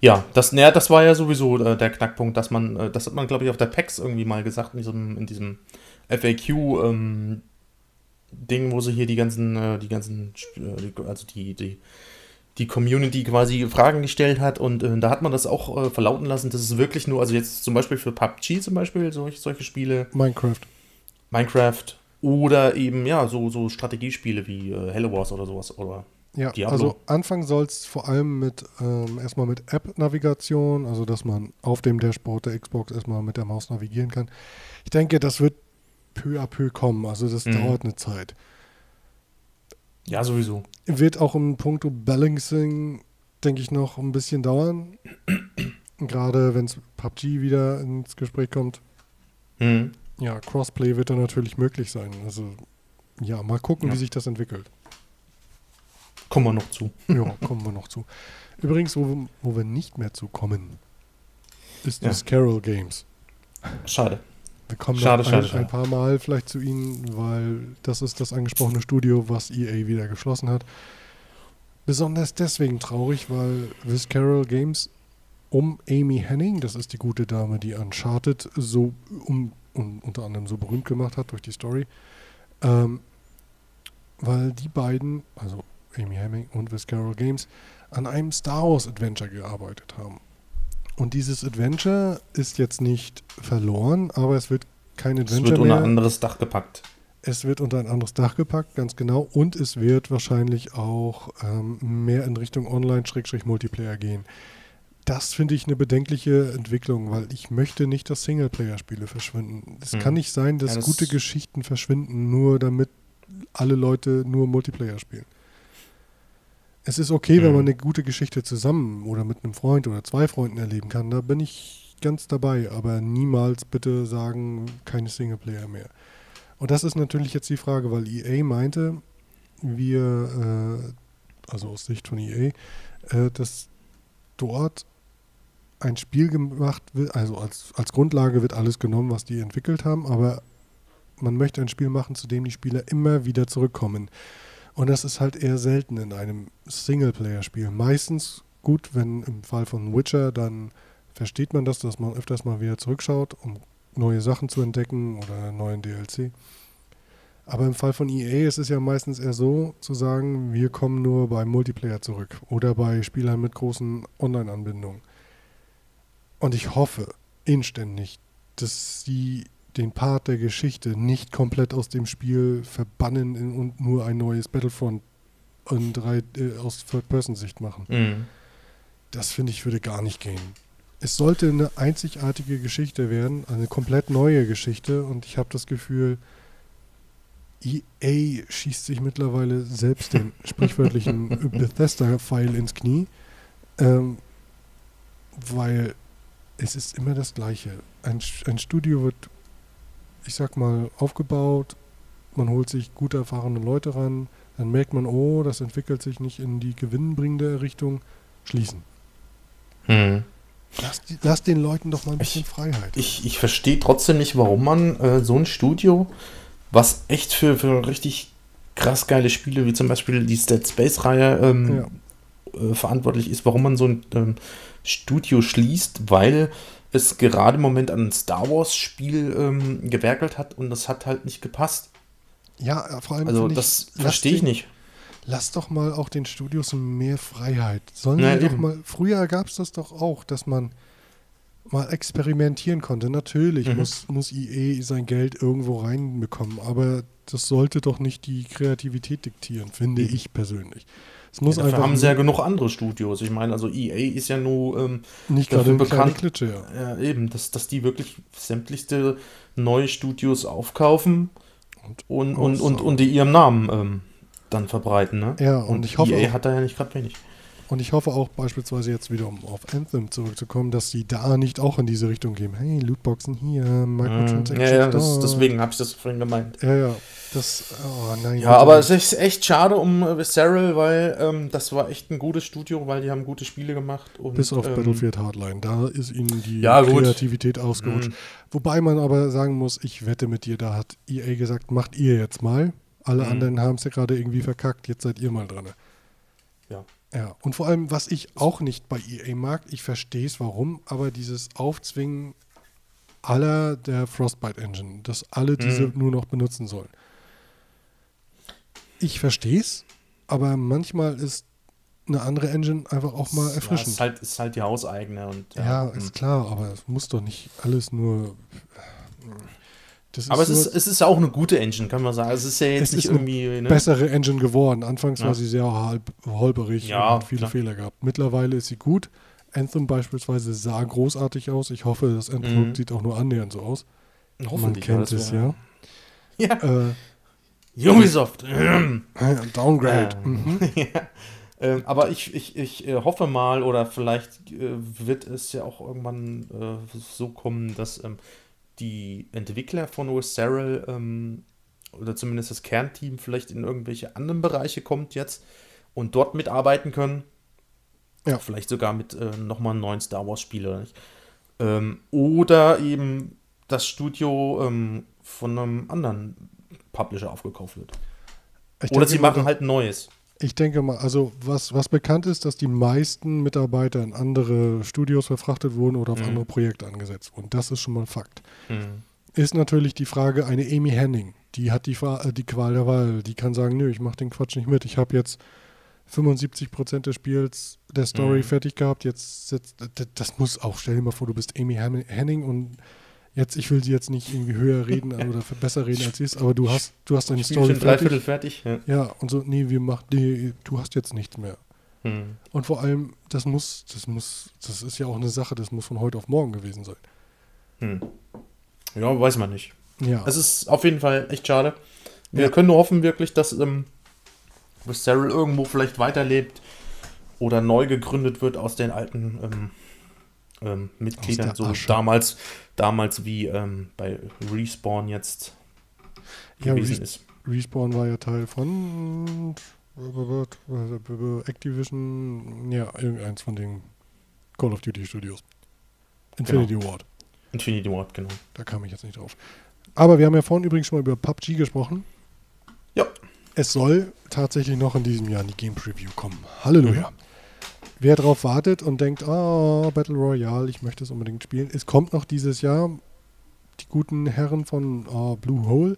Ja, das, naja, das war ja sowieso äh, der Knackpunkt, dass man, äh, das hat man, glaube ich, auf der PAX irgendwie mal gesagt, in diesem, in diesem FAQ, ähm, Ding, wo sie hier die ganzen, äh, die ganzen, äh, also die, die, die Community quasi Fragen gestellt hat und äh, da hat man das auch äh, verlauten lassen, dass es wirklich nur, also jetzt zum Beispiel für PUBG zum Beispiel, solch, solche Spiele. Minecraft. Minecraft oder eben, ja, so, so Strategiespiele wie Hello Wars oder sowas oder ja, Diablo. also Anfang soll es vor allem mit ähm, erstmal mit App-Navigation, also dass man auf dem Dashboard der Xbox erstmal mit der Maus navigieren kann. Ich denke, das wird peu à peu kommen, also das mhm. dauert eine Zeit. Ja, sowieso. Wird auch im Punkto Balancing, denke ich, noch ein bisschen dauern. *clears throat* Gerade wenn es PUBG wieder ins Gespräch kommt. Mhm. Ja, Crossplay wird dann natürlich möglich sein. Also ja, mal gucken, ja. wie sich das entwickelt. Kommen wir noch zu. *laughs* ja, kommen wir noch zu. Übrigens, wo, wo wir nicht mehr zu kommen, ist ja. das Carol Games. Schade. Wir kommen schade, schade, ein, schade. ein paar Mal vielleicht zu Ihnen, weil das ist das angesprochene Studio, was EA wieder geschlossen hat. Besonders deswegen traurig, weil This Carol Games um Amy Henning, das ist die gute Dame, die Uncharted so um, um, unter anderem so berühmt gemacht hat durch die Story, ähm, weil die beiden, also Amy Hemming und With Carol Games an einem Star Wars Adventure gearbeitet haben. Und dieses Adventure ist jetzt nicht verloren, aber es wird kein Adventure mehr. Es wird unter ein anderes Dach gepackt. Es wird unter ein anderes Dach gepackt, ganz genau. Und es wird wahrscheinlich auch ähm, mehr in Richtung Online-Multiplayer gehen. Das finde ich eine bedenkliche Entwicklung, weil ich möchte nicht, dass Singleplayer-Spiele verschwinden. Es hm. kann nicht sein, dass ja, das gute Geschichten verschwinden, nur damit alle Leute nur Multiplayer spielen. Es ist okay, mhm. wenn man eine gute Geschichte zusammen oder mit einem Freund oder zwei Freunden erleben kann. Da bin ich ganz dabei, aber niemals bitte sagen, keine Singleplayer mehr. Und das ist natürlich jetzt die Frage, weil EA meinte, wir, äh, also aus Sicht von EA, äh, dass dort ein Spiel gemacht wird, also als, als Grundlage wird alles genommen, was die entwickelt haben, aber man möchte ein Spiel machen, zu dem die Spieler immer wieder zurückkommen. Und das ist halt eher selten in einem Singleplayer-Spiel. Meistens gut, wenn im Fall von Witcher, dann versteht man das, dass man öfters mal wieder zurückschaut, um neue Sachen zu entdecken oder einen neuen DLC. Aber im Fall von EA ist es ja meistens eher so, zu sagen, wir kommen nur beim Multiplayer zurück oder bei Spielern mit großen Online-Anbindungen. Und ich hoffe inständig, dass sie den Part der Geschichte nicht komplett aus dem Spiel verbannen und nur ein neues Battlefront in drei, äh, aus Third-Person-Sicht machen. Mhm. Das finde ich würde gar nicht gehen. es sollte eine einzigartige Geschichte werden, eine komplett neue Geschichte und ich habe das Gefühl, EA schießt sich mittlerweile selbst den *laughs* sprichwörtlichen Bethesda-Pfeil ins Knie, ähm, weil es ist immer das Gleiche. Ein, ein Studio wird, ich sag mal, aufgebaut, man holt sich gut erfahrene Leute ran, dann merkt man, oh, das entwickelt sich nicht in die gewinnbringende Richtung, schließen. Hm. Lass, lass, den Leuten doch mal ein bisschen ich, Freiheit. Ich, ich verstehe trotzdem nicht, warum man äh, so ein Studio was echt für, für richtig krass geile Spiele, wie zum Beispiel die Dead Space-Reihe, ähm, ja. äh, verantwortlich ist, warum man so ein ähm, Studio schließt, weil es gerade im Moment an ein Star Wars-Spiel ähm, gewerkelt hat und das hat halt nicht gepasst. Ja, vor allem. Also, das verstehe ich nicht. Lass doch mal auch den Studios mehr Freiheit. Sollen ja, doch mal. Früher gab es das doch auch, dass man mal experimentieren konnte. Natürlich mhm. muss, muss EA sein Geld irgendwo reinbekommen, aber das sollte doch nicht die Kreativität diktieren, finde mhm. ich persönlich. Es muss ja, dafür haben sie ja genug andere Studios. Ich meine, also EA ist ja nur ähm, nicht dafür bekannt, Klitsche, ja. ja. eben, dass, dass die wirklich sämtlichste neue Studios aufkaufen und, und, und, und, die ihrem Namen ähm, dann verbreiten. Ne? Ja, und, und ich hoffe. EA hat da ja nicht gerade wenig. Und ich hoffe auch beispielsweise jetzt wieder, um auf Anthem zurückzukommen, dass sie da nicht auch in diese Richtung gehen. Hey, Lootboxen hier, Microtransactions Ja, ja das, deswegen habe ich das vorhin gemeint. Ja, ja. Das, oh nein. Ja, aber es ist echt schade um äh, Visceral, weil ähm, das war echt ein gutes Studio, weil die haben gute Spiele gemacht. Und, Bis auf ähm, Battlefield Hardline. Da ist ihnen die ja, Kreativität ausgerutscht. Mhm. Wobei man aber sagen muss, ich wette mit dir, da hat EA gesagt, macht ihr jetzt mal. Alle mhm. anderen haben es ja gerade irgendwie verkackt, jetzt seid ihr mal dran. Ja. Ja, und vor allem, was ich auch nicht bei EA mag, ich verstehe es warum, aber dieses Aufzwingen aller der Frostbite Engine, dass alle diese mhm. nur noch benutzen sollen. Ich verstehe es, aber manchmal ist eine andere Engine einfach auch mal erfrischend. Ja, ist, halt, ist halt die hauseigene. Und, ja, ja ist hm. klar, aber es muss doch nicht alles nur aber es ist, es ist auch eine gute Engine, kann man sagen. Es ist ja jetzt nicht irgendwie. Eine ne? bessere Engine geworden. Anfangs ja. war sie sehr halb, holperig ja, und hat viele klar. Fehler gehabt. Mittlerweile ist sie gut. Anthem beispielsweise sah großartig aus. Ich hoffe, das Endprodukt mhm. sieht auch nur annähernd so aus. Man kennt es ja. *laughs* Ja. Äh, Ubisoft. *clears throat* Downgrade. Ähm, mhm. *laughs* ja. Ähm, aber ich, ich, ich äh, hoffe mal, oder vielleicht äh, wird es ja auch irgendwann äh, so kommen, dass ähm, die Entwickler von Visceral ähm, oder zumindest das Kernteam vielleicht in irgendwelche anderen Bereiche kommt jetzt und dort mitarbeiten können. Ja. Vielleicht sogar mit äh, nochmal einem neuen Star Wars-Spiel oder nicht. Ähm, oder eben das Studio ähm, von einem anderen Publisher aufgekauft wird. Ich oder sie machen halt Neues. Ich denke mal, also was, was bekannt ist, dass die meisten Mitarbeiter in andere Studios verfrachtet wurden oder auf mhm. andere Projekte angesetzt wurden. Das ist schon mal ein Fakt. Mhm. Ist natürlich die Frage, eine Amy Henning, die hat die, äh, die Qual der Wahl. Die kann sagen, nö, ich mache den Quatsch nicht mit. Ich habe jetzt 75 Prozent des Spiels, der Story mhm. fertig gehabt. Jetzt, jetzt, das muss auch, stell dir mal vor, du bist Amy Henning und jetzt, ich will sie jetzt nicht irgendwie höher reden oder besser reden als sie ist, aber du hast, du hast deine Story fertig. Dreiviertel fertig. Ja. ja, und so, nee, wir machen, nee, du hast jetzt nichts mehr. Hm. Und vor allem, das muss, das muss, das ist ja auch eine Sache, das muss von heute auf morgen gewesen sein. Hm. Ja, weiß man nicht. Ja. Es ist auf jeden Fall echt schade. Wir ja. können nur hoffen wirklich, dass ähm, Cyril irgendwo vielleicht weiterlebt oder neu gegründet wird aus den alten ähm, ähm, Mitgliedern, so damals, damals wie ähm, bei Respawn jetzt ja, gewesen Res ist. Respawn war ja Teil von Activision, ja, irgendeins von den Call of Duty Studios. Infinity genau. Ward. Infinity Ward, genau. Da kam ich jetzt nicht drauf. Aber wir haben ja vorhin übrigens schon mal über PUBG gesprochen. Ja. Es soll tatsächlich noch in diesem Jahr in die Game Preview kommen. Halleluja. Mhm. Wer darauf wartet und denkt, oh, Battle Royale, ich möchte es unbedingt spielen, es kommt noch dieses Jahr. Die guten Herren von oh, Blue Hole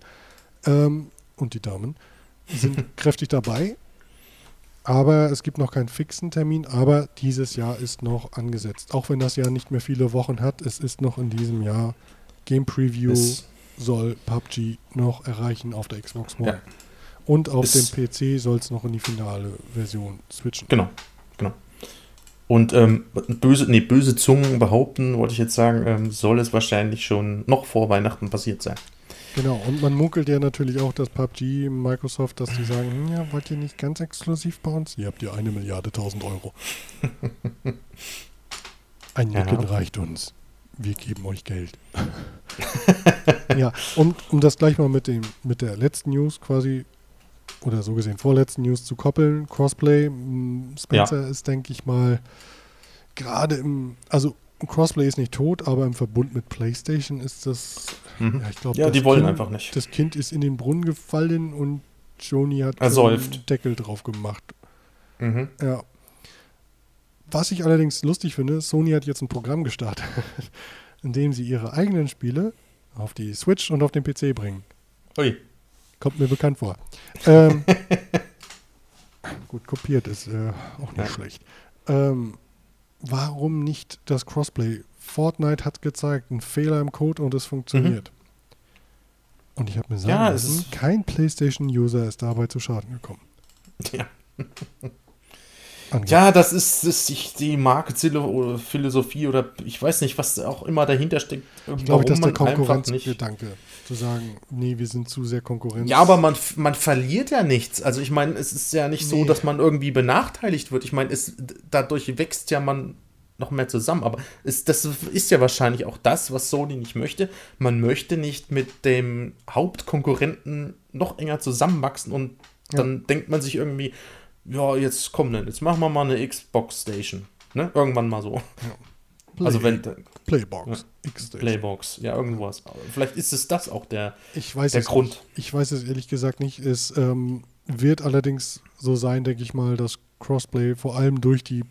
ähm, und die Damen sind *laughs* kräftig dabei. Aber es gibt noch keinen fixen Termin, aber dieses Jahr ist noch angesetzt. Auch wenn das Jahr nicht mehr viele Wochen hat, es ist noch in diesem Jahr. Game Preview es soll PUBG noch erreichen auf der Xbox One. Ja. Und auf dem PC soll es noch in die finale Version switchen. Genau. Und ähm, böse, nee, böse Zungen behaupten, wollte ich jetzt sagen, ähm, soll es wahrscheinlich schon noch vor Weihnachten passiert sein. Genau, und man munkelt ja natürlich auch, dass PUBG, Microsoft, dass die sagen, hm, ja, wollt ihr nicht ganz exklusiv bei uns? Ihr habt ja eine Milliarde tausend Euro. *laughs* Ein Nicken ja. reicht uns. Wir geben euch Geld. *laughs* ja, und um das gleich mal mit, dem, mit der letzten News quasi, oder so gesehen vorletzten News zu koppeln, Crossplay, hm, Spencer ja. ist, denke ich mal, gerade im, also Crossplay ist nicht tot, aber im Verbund mit PlayStation ist das. Mhm. Ja, ich glaube, ja, die wollen kind, einfach nicht. Das Kind ist in den Brunnen gefallen und Joni hat einen Deckel drauf gemacht. Mhm. Ja. Was ich allerdings lustig finde, Sony hat jetzt ein Programm gestartet, *laughs* in dem sie ihre eigenen Spiele auf die Switch und auf den PC bringen. Ui. Kommt mir bekannt vor. Ähm, *laughs* gut, kopiert ist äh, auch nicht ja. schlecht. Ähm, warum nicht das Crossplay? Fortnite hat gezeigt, ein Fehler im Code und es funktioniert. Mhm. Und ich habe mir sagen ja, lassen, kein PlayStation-User ist dabei zu Schaden gekommen. Ja. *laughs* Ja, das ist, das ist die Marketphilosophie oder ich weiß nicht, was auch immer dahinter steckt. Ich glaube, das ist der Konkurrenzgedanke. Zu sagen, nee, wir sind zu sehr Konkurrenz. Ja, aber man, man verliert ja nichts. Also ich meine, es ist ja nicht nee. so, dass man irgendwie benachteiligt wird. Ich meine, dadurch wächst ja man noch mehr zusammen. Aber es, das ist ja wahrscheinlich auch das, was Sony nicht möchte. Man möchte nicht mit dem Hauptkonkurrenten noch enger zusammenwachsen und dann ja. denkt man sich irgendwie, ja, jetzt komm denn, jetzt machen wir mal eine Xbox Station. Ne? Irgendwann mal so. Ja. Play, also wenn Playbox. Ja, Playbox, ja, irgendwas. Vielleicht ist es das auch der, ich weiß der Grund. Nicht. Ich weiß es ehrlich gesagt nicht. Es ähm, wird allerdings so sein, denke ich mal, dass Crossplay vor allem durch die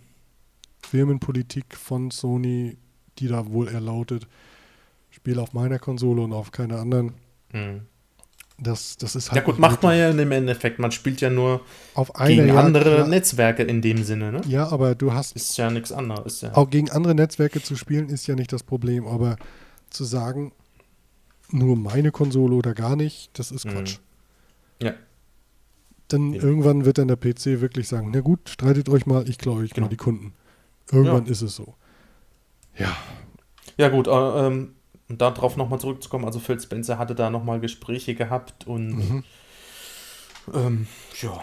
Firmenpolitik von Sony, die da wohl erlautet, Spiele auf meiner Konsole und auf keiner anderen, mhm. Das, das ist halt ja gut, macht man ja im Endeffekt. Man spielt ja nur auf gegen Jagd, andere ja. Netzwerke in dem Sinne. Ne? Ja, aber du hast... Ist ja nichts anderes. Ja. Auch gegen andere Netzwerke zu spielen ist ja nicht das Problem. Aber zu sagen, nur meine Konsole oder gar nicht, das ist mhm. Quatsch. Mhm. Ja. Dann ja. irgendwann wird dann der PC wirklich sagen, na gut, streitet euch mal, ich glaube euch genau. mal die Kunden. Irgendwann ist es so. Ja. Ja gut, äh, ähm, und darauf nochmal zurückzukommen, also Phil Spencer hatte da nochmal Gespräche gehabt und mhm. ähm, ja,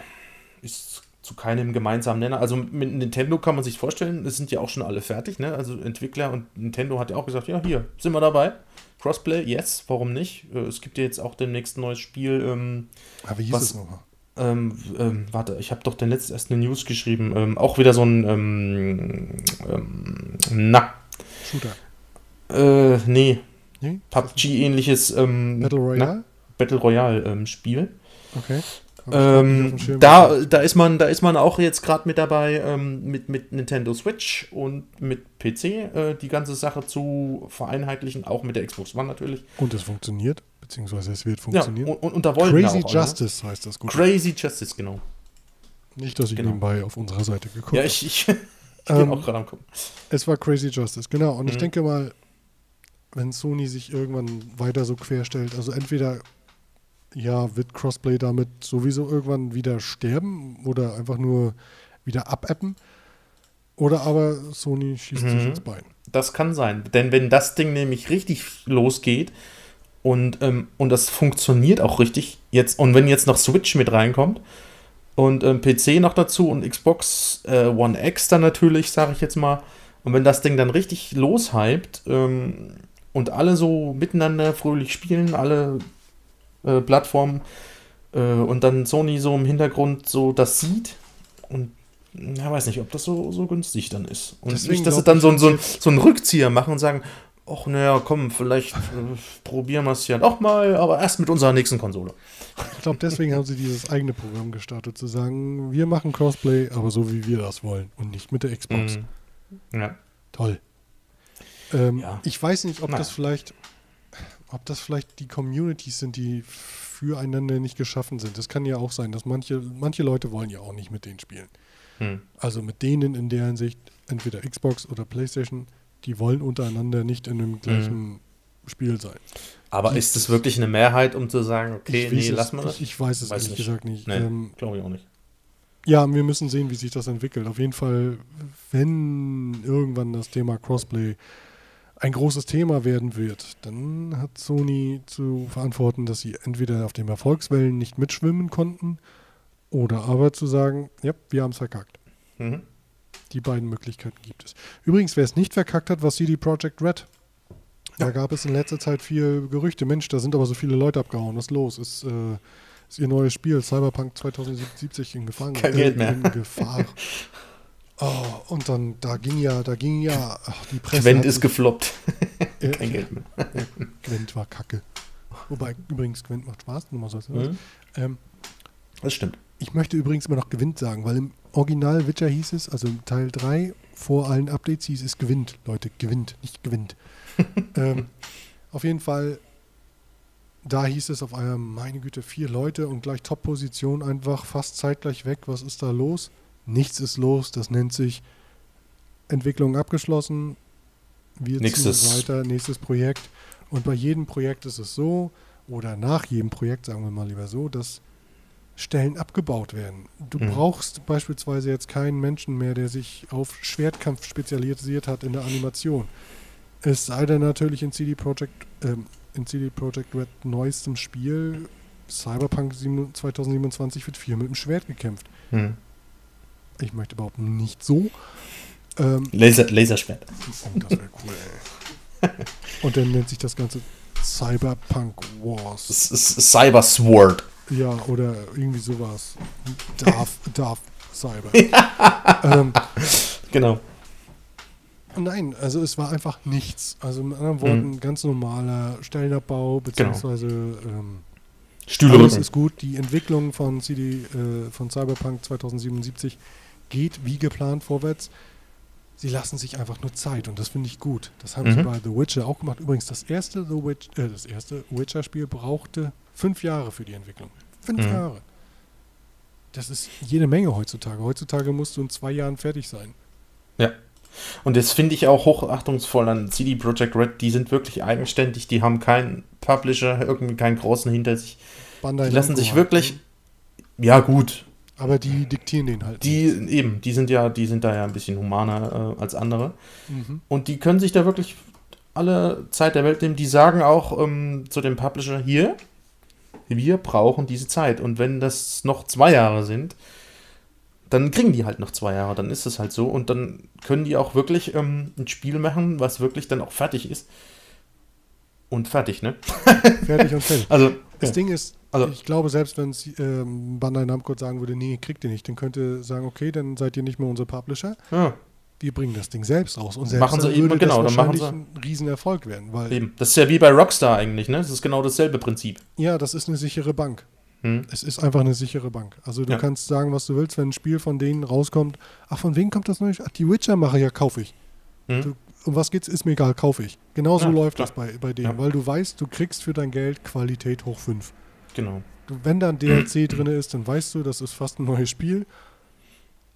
ist zu keinem gemeinsamen Nenner. Also mit Nintendo kann man sich vorstellen, es sind ja auch schon alle fertig, ne? Also Entwickler und Nintendo hat ja auch gesagt, ja, hier, sind wir dabei. Crossplay, yes, warum nicht? Äh, es gibt ja jetzt auch demnächst ein neues Spiel. Ähm, Aber wie hieß was, es nochmal? Ähm, ähm, warte, ich habe doch den letzten erst eine News geschrieben. Ähm, auch wieder so ein ähm, ähm, na. Shooter. Äh, nee, Nee? PUBG-ähnliches ähm, Battle Royale? Battle Royale-Spiel. Ähm, okay. Ähm, da, da, ist man, da ist man auch jetzt gerade mit dabei, ähm, mit, mit Nintendo Switch und mit PC äh, die ganze Sache zu vereinheitlichen, auch mit der Xbox One natürlich. Und es funktioniert, beziehungsweise es wird funktionieren. Ja, und, und, und da wollen Crazy auch, Justice ne? heißt das gut. Crazy Justice, genau. Nicht, dass ich genau. nebenbei auf unserer Seite geguckt habe. Ja, ich, ich, *laughs* ich bin ähm, auch gerade am gucken. Es war Crazy Justice, genau. Und mhm. ich denke mal, wenn Sony sich irgendwann weiter so querstellt. Also entweder ja, wird Crossplay damit sowieso irgendwann wieder sterben oder einfach nur wieder abappen. Oder aber Sony schießt mhm. sich ins Bein. Das kann sein. Denn wenn das Ding nämlich richtig losgeht und, ähm, und das funktioniert auch richtig, jetzt, und wenn jetzt noch Switch mit reinkommt und ähm, PC noch dazu und Xbox äh, One X dann natürlich, sage ich jetzt mal, und wenn das Ding dann richtig loshypt, ähm, und alle so miteinander fröhlich spielen, alle äh, Plattformen äh, und dann Sony so im Hintergrund so das sieht und ja, weiß nicht, ob das so, so günstig dann ist. Und Deswegen nicht, dass sie dann so, so, so einen Rückzieher machen und sagen, ach naja, komm, vielleicht äh, probieren wir es ja doch mal, aber erst mit unserer nächsten Konsole. Ich glaube, deswegen haben sie dieses eigene Programm gestartet, zu sagen, wir machen Crossplay, aber so wie wir das wollen und nicht mit der Xbox. Mm, ja. Toll. Ähm, ja. Ich weiß nicht, ob Nein. das vielleicht, ob das vielleicht die Communities sind, die füreinander nicht geschaffen sind. Das kann ja auch sein, dass manche, manche Leute wollen ja auch nicht mit denen spielen. Hm. Also mit denen in der Hinsicht, entweder Xbox oder PlayStation, die wollen untereinander nicht in dem gleichen hm. Spiel sein. Aber ist es wirklich eine Mehrheit, um zu sagen, okay, nee, lass mal das? Ich, ich weiß es weiß ehrlich nicht. gesagt nicht. Nee, ähm, Glaube ich auch nicht. Ja, wir müssen sehen, wie sich das entwickelt. Auf jeden Fall, wenn irgendwann das Thema Crossplay ein großes Thema werden wird, dann hat Sony zu verantworten, dass sie entweder auf den Erfolgswellen nicht mitschwimmen konnten oder aber zu sagen, ja, wir haben es verkackt. Mhm. Die beiden Möglichkeiten gibt es. Übrigens, wer es nicht verkackt hat, war CD Projekt Red. Ja. Da gab es in letzter Zeit viel Gerüchte. Mensch, da sind aber so viele Leute abgehauen. Was ist los? Ist, äh, ist ihr neues Spiel Cyberpunk 2077 in Gefahr? Kein äh, Geld mehr. In Gefahr. *laughs* Oh, und dann, da ging ja, da ging ja, ach, die Presse. Gwent ist gefloppt. *laughs* Kein äh, Geld mehr. *laughs* Gwent war kacke. Wobei, übrigens, Gwent macht Spaß, nur mal so. Mhm. Ähm, das stimmt. Ich möchte übrigens immer noch gewinnt sagen, weil im Original Witcher hieß es, also im Teil 3, vor allen Updates hieß es gewinnt. Leute, gewinnt, nicht gewinnt. *laughs* ähm, auf jeden Fall, da hieß es auf einmal, meine Güte, vier Leute und gleich Top-Position einfach fast zeitgleich weg. Was ist da los? Nichts ist los. Das nennt sich Entwicklung abgeschlossen. Wir Nächstes. ziehen weiter, nächstes Projekt. Und bei jedem Projekt ist es so, oder nach jedem Projekt, sagen wir mal lieber so, dass Stellen abgebaut werden. Du mhm. brauchst beispielsweise jetzt keinen Menschen mehr, der sich auf Schwertkampf spezialisiert hat in der Animation. Es sei denn natürlich in CD Projekt, ähm, in CD Projekt Red neuestem Spiel Cyberpunk 2027 wird viel mit dem Schwert gekämpft. Mhm. Ich möchte überhaupt nicht so. Ähm, Laser, Laserschwert. Oh, das wäre cool, ey. Und dann nennt sich das Ganze Cyberpunk Wars. Cyber Sword. Ja, oder irgendwie sowas. Darf, *laughs* darf Cyber. ähm, genau. Nein, also es war einfach nichts. Also mit anderen Worten, mhm. ganz normaler Stellenabbau, beziehungsweise genau. ähm, Stühle alles ist gut. Die Entwicklung von CD, äh, von Cyberpunk 2077 geht wie geplant vorwärts. Sie lassen sich einfach nur Zeit und das finde ich gut. Das haben mhm. sie bei The Witcher auch gemacht. Übrigens, das erste The Witch, äh, das erste Witcher-Spiel brauchte fünf Jahre für die Entwicklung. Fünf mhm. Jahre. Das ist jede Menge heutzutage. Heutzutage musst du in zwei Jahren fertig sein. Ja. Und das finde ich auch hochachtungsvoll an CD Projekt Red. Die sind wirklich eigenständig. Die haben keinen Publisher, irgendwie keinen großen hinter sich. Bandai die lassen sich wirklich. Halt, Ja, gut. Aber die diktieren den halt. Die nicht. eben, die sind ja, die sind da ja ein bisschen humaner äh, als andere. Mhm. Und die können sich da wirklich alle Zeit der Welt nehmen. Die sagen auch ähm, zu dem Publisher hier, wir brauchen diese Zeit. Und wenn das noch zwei Jahre sind, dann kriegen die halt noch zwei Jahre, dann ist es halt so. Und dann können die auch wirklich ähm, ein Spiel machen, was wirklich dann auch fertig ist. Und fertig, ne? fertig und fertig. *laughs* Also, das ja. Ding ist, also, ich glaube, selbst wenn ähm, Bandai Namco sagen würde, nee, kriegt ihr nicht, dann könnte sagen, okay, dann seid ihr nicht mehr unser Publisher. Ja. Wir bringen das Ding selbst raus. Und selbst machen sie eben, genau, das wahrscheinlich dann machen sie, ein Riesenerfolg werden. Weil eben. Das ist ja wie bei Rockstar eigentlich, ne? Das ist genau dasselbe Prinzip. Ja, das ist eine sichere Bank. Hm. Es ist einfach eine sichere Bank. Also du ja. kannst sagen, was du willst, wenn ein Spiel von denen rauskommt. Ach, von wem kommt das neue? Ach, die Witcher-Macher, ja, kaufe ich. Hm. Du, um was geht's? Ist mir egal, kaufe ich. Genauso ja, läuft klar. das bei, bei denen, ja. weil du weißt, du kriegst für dein Geld Qualität hoch 5. Genau. Wenn da ein DLC drin ist, dann weißt du, das ist fast ein neues Spiel.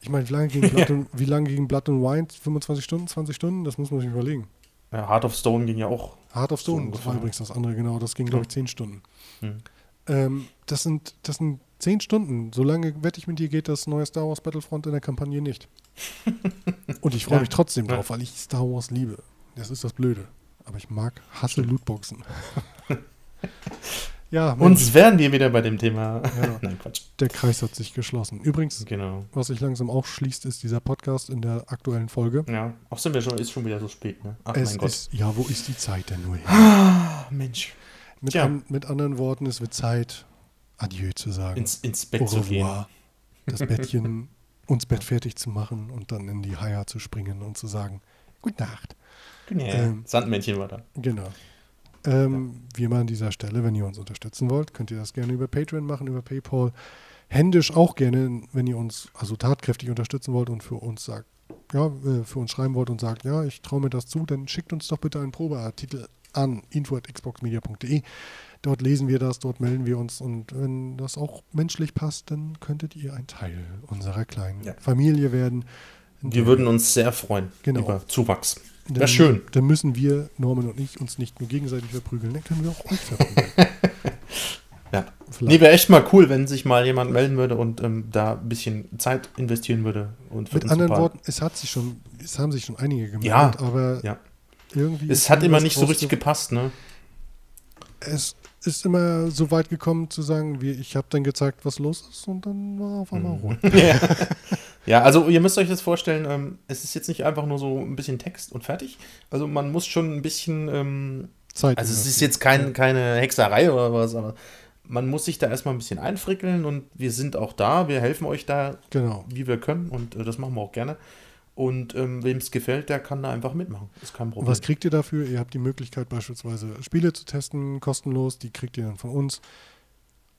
Ich meine, wie lange ging *laughs* Blood, und, wie lange ging Blood and Wine? 25 Stunden, 20 Stunden? Das muss man sich überlegen. Ja, Heart of Stone ging ja auch. Heart of Stone, so das war übrigens das andere, genau. Das ging, glaube ich, 10 Stunden. Hm. Ähm, das, sind, das sind 10 Stunden. So lange, wette ich mit dir, geht das neue Star Wars Battlefront in der Kampagne nicht. *laughs* und ich freue mich trotzdem drauf, weil ich Star Wars liebe. Das ist das Blöde. Aber ich mag, hasse Lootboxen. *laughs* Ja, Uns wären wir wieder bei dem Thema. Ja, *laughs* Nein, Quatsch. Der Kreis hat sich geschlossen. Übrigens, genau. was sich langsam auch schließt, ist dieser Podcast in der aktuellen Folge. Ja, auch sind wir schon, ist schon wieder so spät, ne? Ach es mein Gott. Ist, ja, wo ist die Zeit denn nur hin? Ah, Mensch. Mit, an, mit anderen Worten, es wird Zeit, Adieu zu sagen. Ins, ins Bett zu gehen. Das Bettchen, *laughs* uns Bett fertig zu machen und dann in die Haia zu springen und zu sagen, Gute Nacht. Ja, ähm, Sandmännchen war da. Genau. Ähm, ja. Wie immer an dieser Stelle, wenn ihr uns unterstützen wollt, könnt ihr das gerne über Patreon machen, über PayPal. Händisch auch gerne, wenn ihr uns also tatkräftig unterstützen wollt und für uns sagt, ja, äh, für uns schreiben wollt und sagt, ja, ich traue mir das zu, dann schickt uns doch bitte einen Probeartikel an info.xboxmedia.de. Dort lesen wir das, dort melden wir uns und wenn das auch menschlich passt, dann könntet ihr ein Teil unserer kleinen ja. Familie werden. Wir würden uns sehr freuen genau. über Zuwachs. Wäre schön. Dann müssen wir, Norman und ich, uns nicht nur gegenseitig verprügeln, dann können wir auch euch verprügeln. *laughs* Ja. Nee, wäre echt mal cool, wenn sich mal jemand melden würde und ähm, da ein bisschen Zeit investieren würde. Und Mit anderen Worten, es hat sich schon, es haben sich schon einige gemeldet, ja, aber ja. irgendwie. Es hat immer nicht so richtig gepasst, ne? Es ist immer so weit gekommen zu sagen, wie ich habe dann gezeigt, was los ist und dann war auf einmal mhm. rot. *laughs* ja. *laughs* ja. also ihr müsst euch das vorstellen, ähm, es ist jetzt nicht einfach nur so ein bisschen Text und fertig. Also man muss schon ein bisschen ähm, Zeit. Also es ist jetzt kein, keine Hexerei oder was, aber man muss sich da erstmal ein bisschen einfrickeln und wir sind auch da, wir helfen euch da, genau. wie wir können und äh, das machen wir auch gerne. Und ähm, wem es gefällt, der kann da einfach mitmachen. Ist kein Problem. Und was kriegt ihr dafür? Ihr habt die Möglichkeit, beispielsweise Spiele zu testen, kostenlos. Die kriegt ihr dann von uns.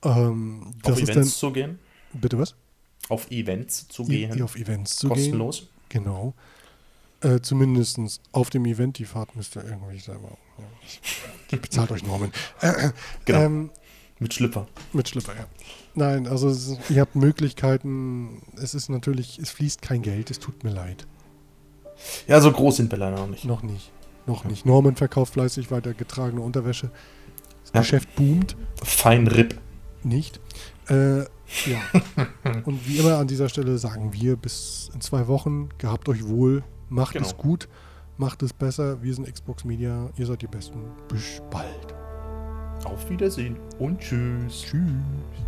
Ähm, auf Events dann, zu gehen? Bitte was? Auf Events zu gehen. Auf Events zu kostenlos. gehen. Genau. Äh, Zumindest auf dem Event. Die Fahrt müsst ihr irgendwie selber. Ja. Bezahlt euch Norman. Äh, genau. Ähm, mit Schlüpfer. Mit Schlüpfer, ja. Nein, also ist, ihr habt Möglichkeiten. Es ist natürlich, es fließt kein Geld, es tut mir leid. Ja, so groß sind wir leider noch nicht. Noch nicht. Noch ja. nicht. Norman verkauft fleißig weiter getragene Unterwäsche. Das ja. Geschäft boomt. Fein Ripp. Nicht. Äh, ja. *laughs* Und wie immer an dieser Stelle sagen wir bis in zwei Wochen. Gehabt euch wohl. Macht genau. es gut. Macht es besser. Wir sind Xbox Media. Ihr seid die Besten. Bis bald. Auf Wiedersehen und tschüss. Tschüss.